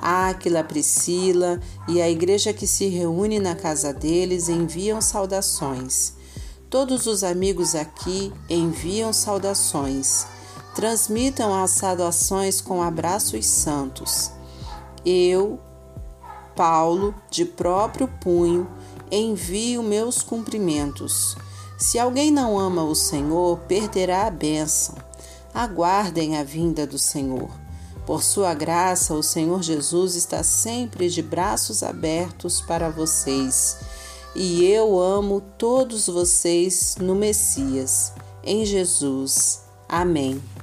Áquila, Priscila e a igreja que se reúne na casa deles enviam saudações. Todos os amigos aqui enviam saudações. Transmitam as saudações com abraços santos. Eu, Paulo, de próprio punho, envio meus cumprimentos. Se alguém não ama o Senhor, perderá a bênção. Aguardem a vinda do Senhor. Por sua graça, o Senhor Jesus está sempre de braços abertos para vocês. E eu amo todos vocês no Messias, em Jesus. Amém.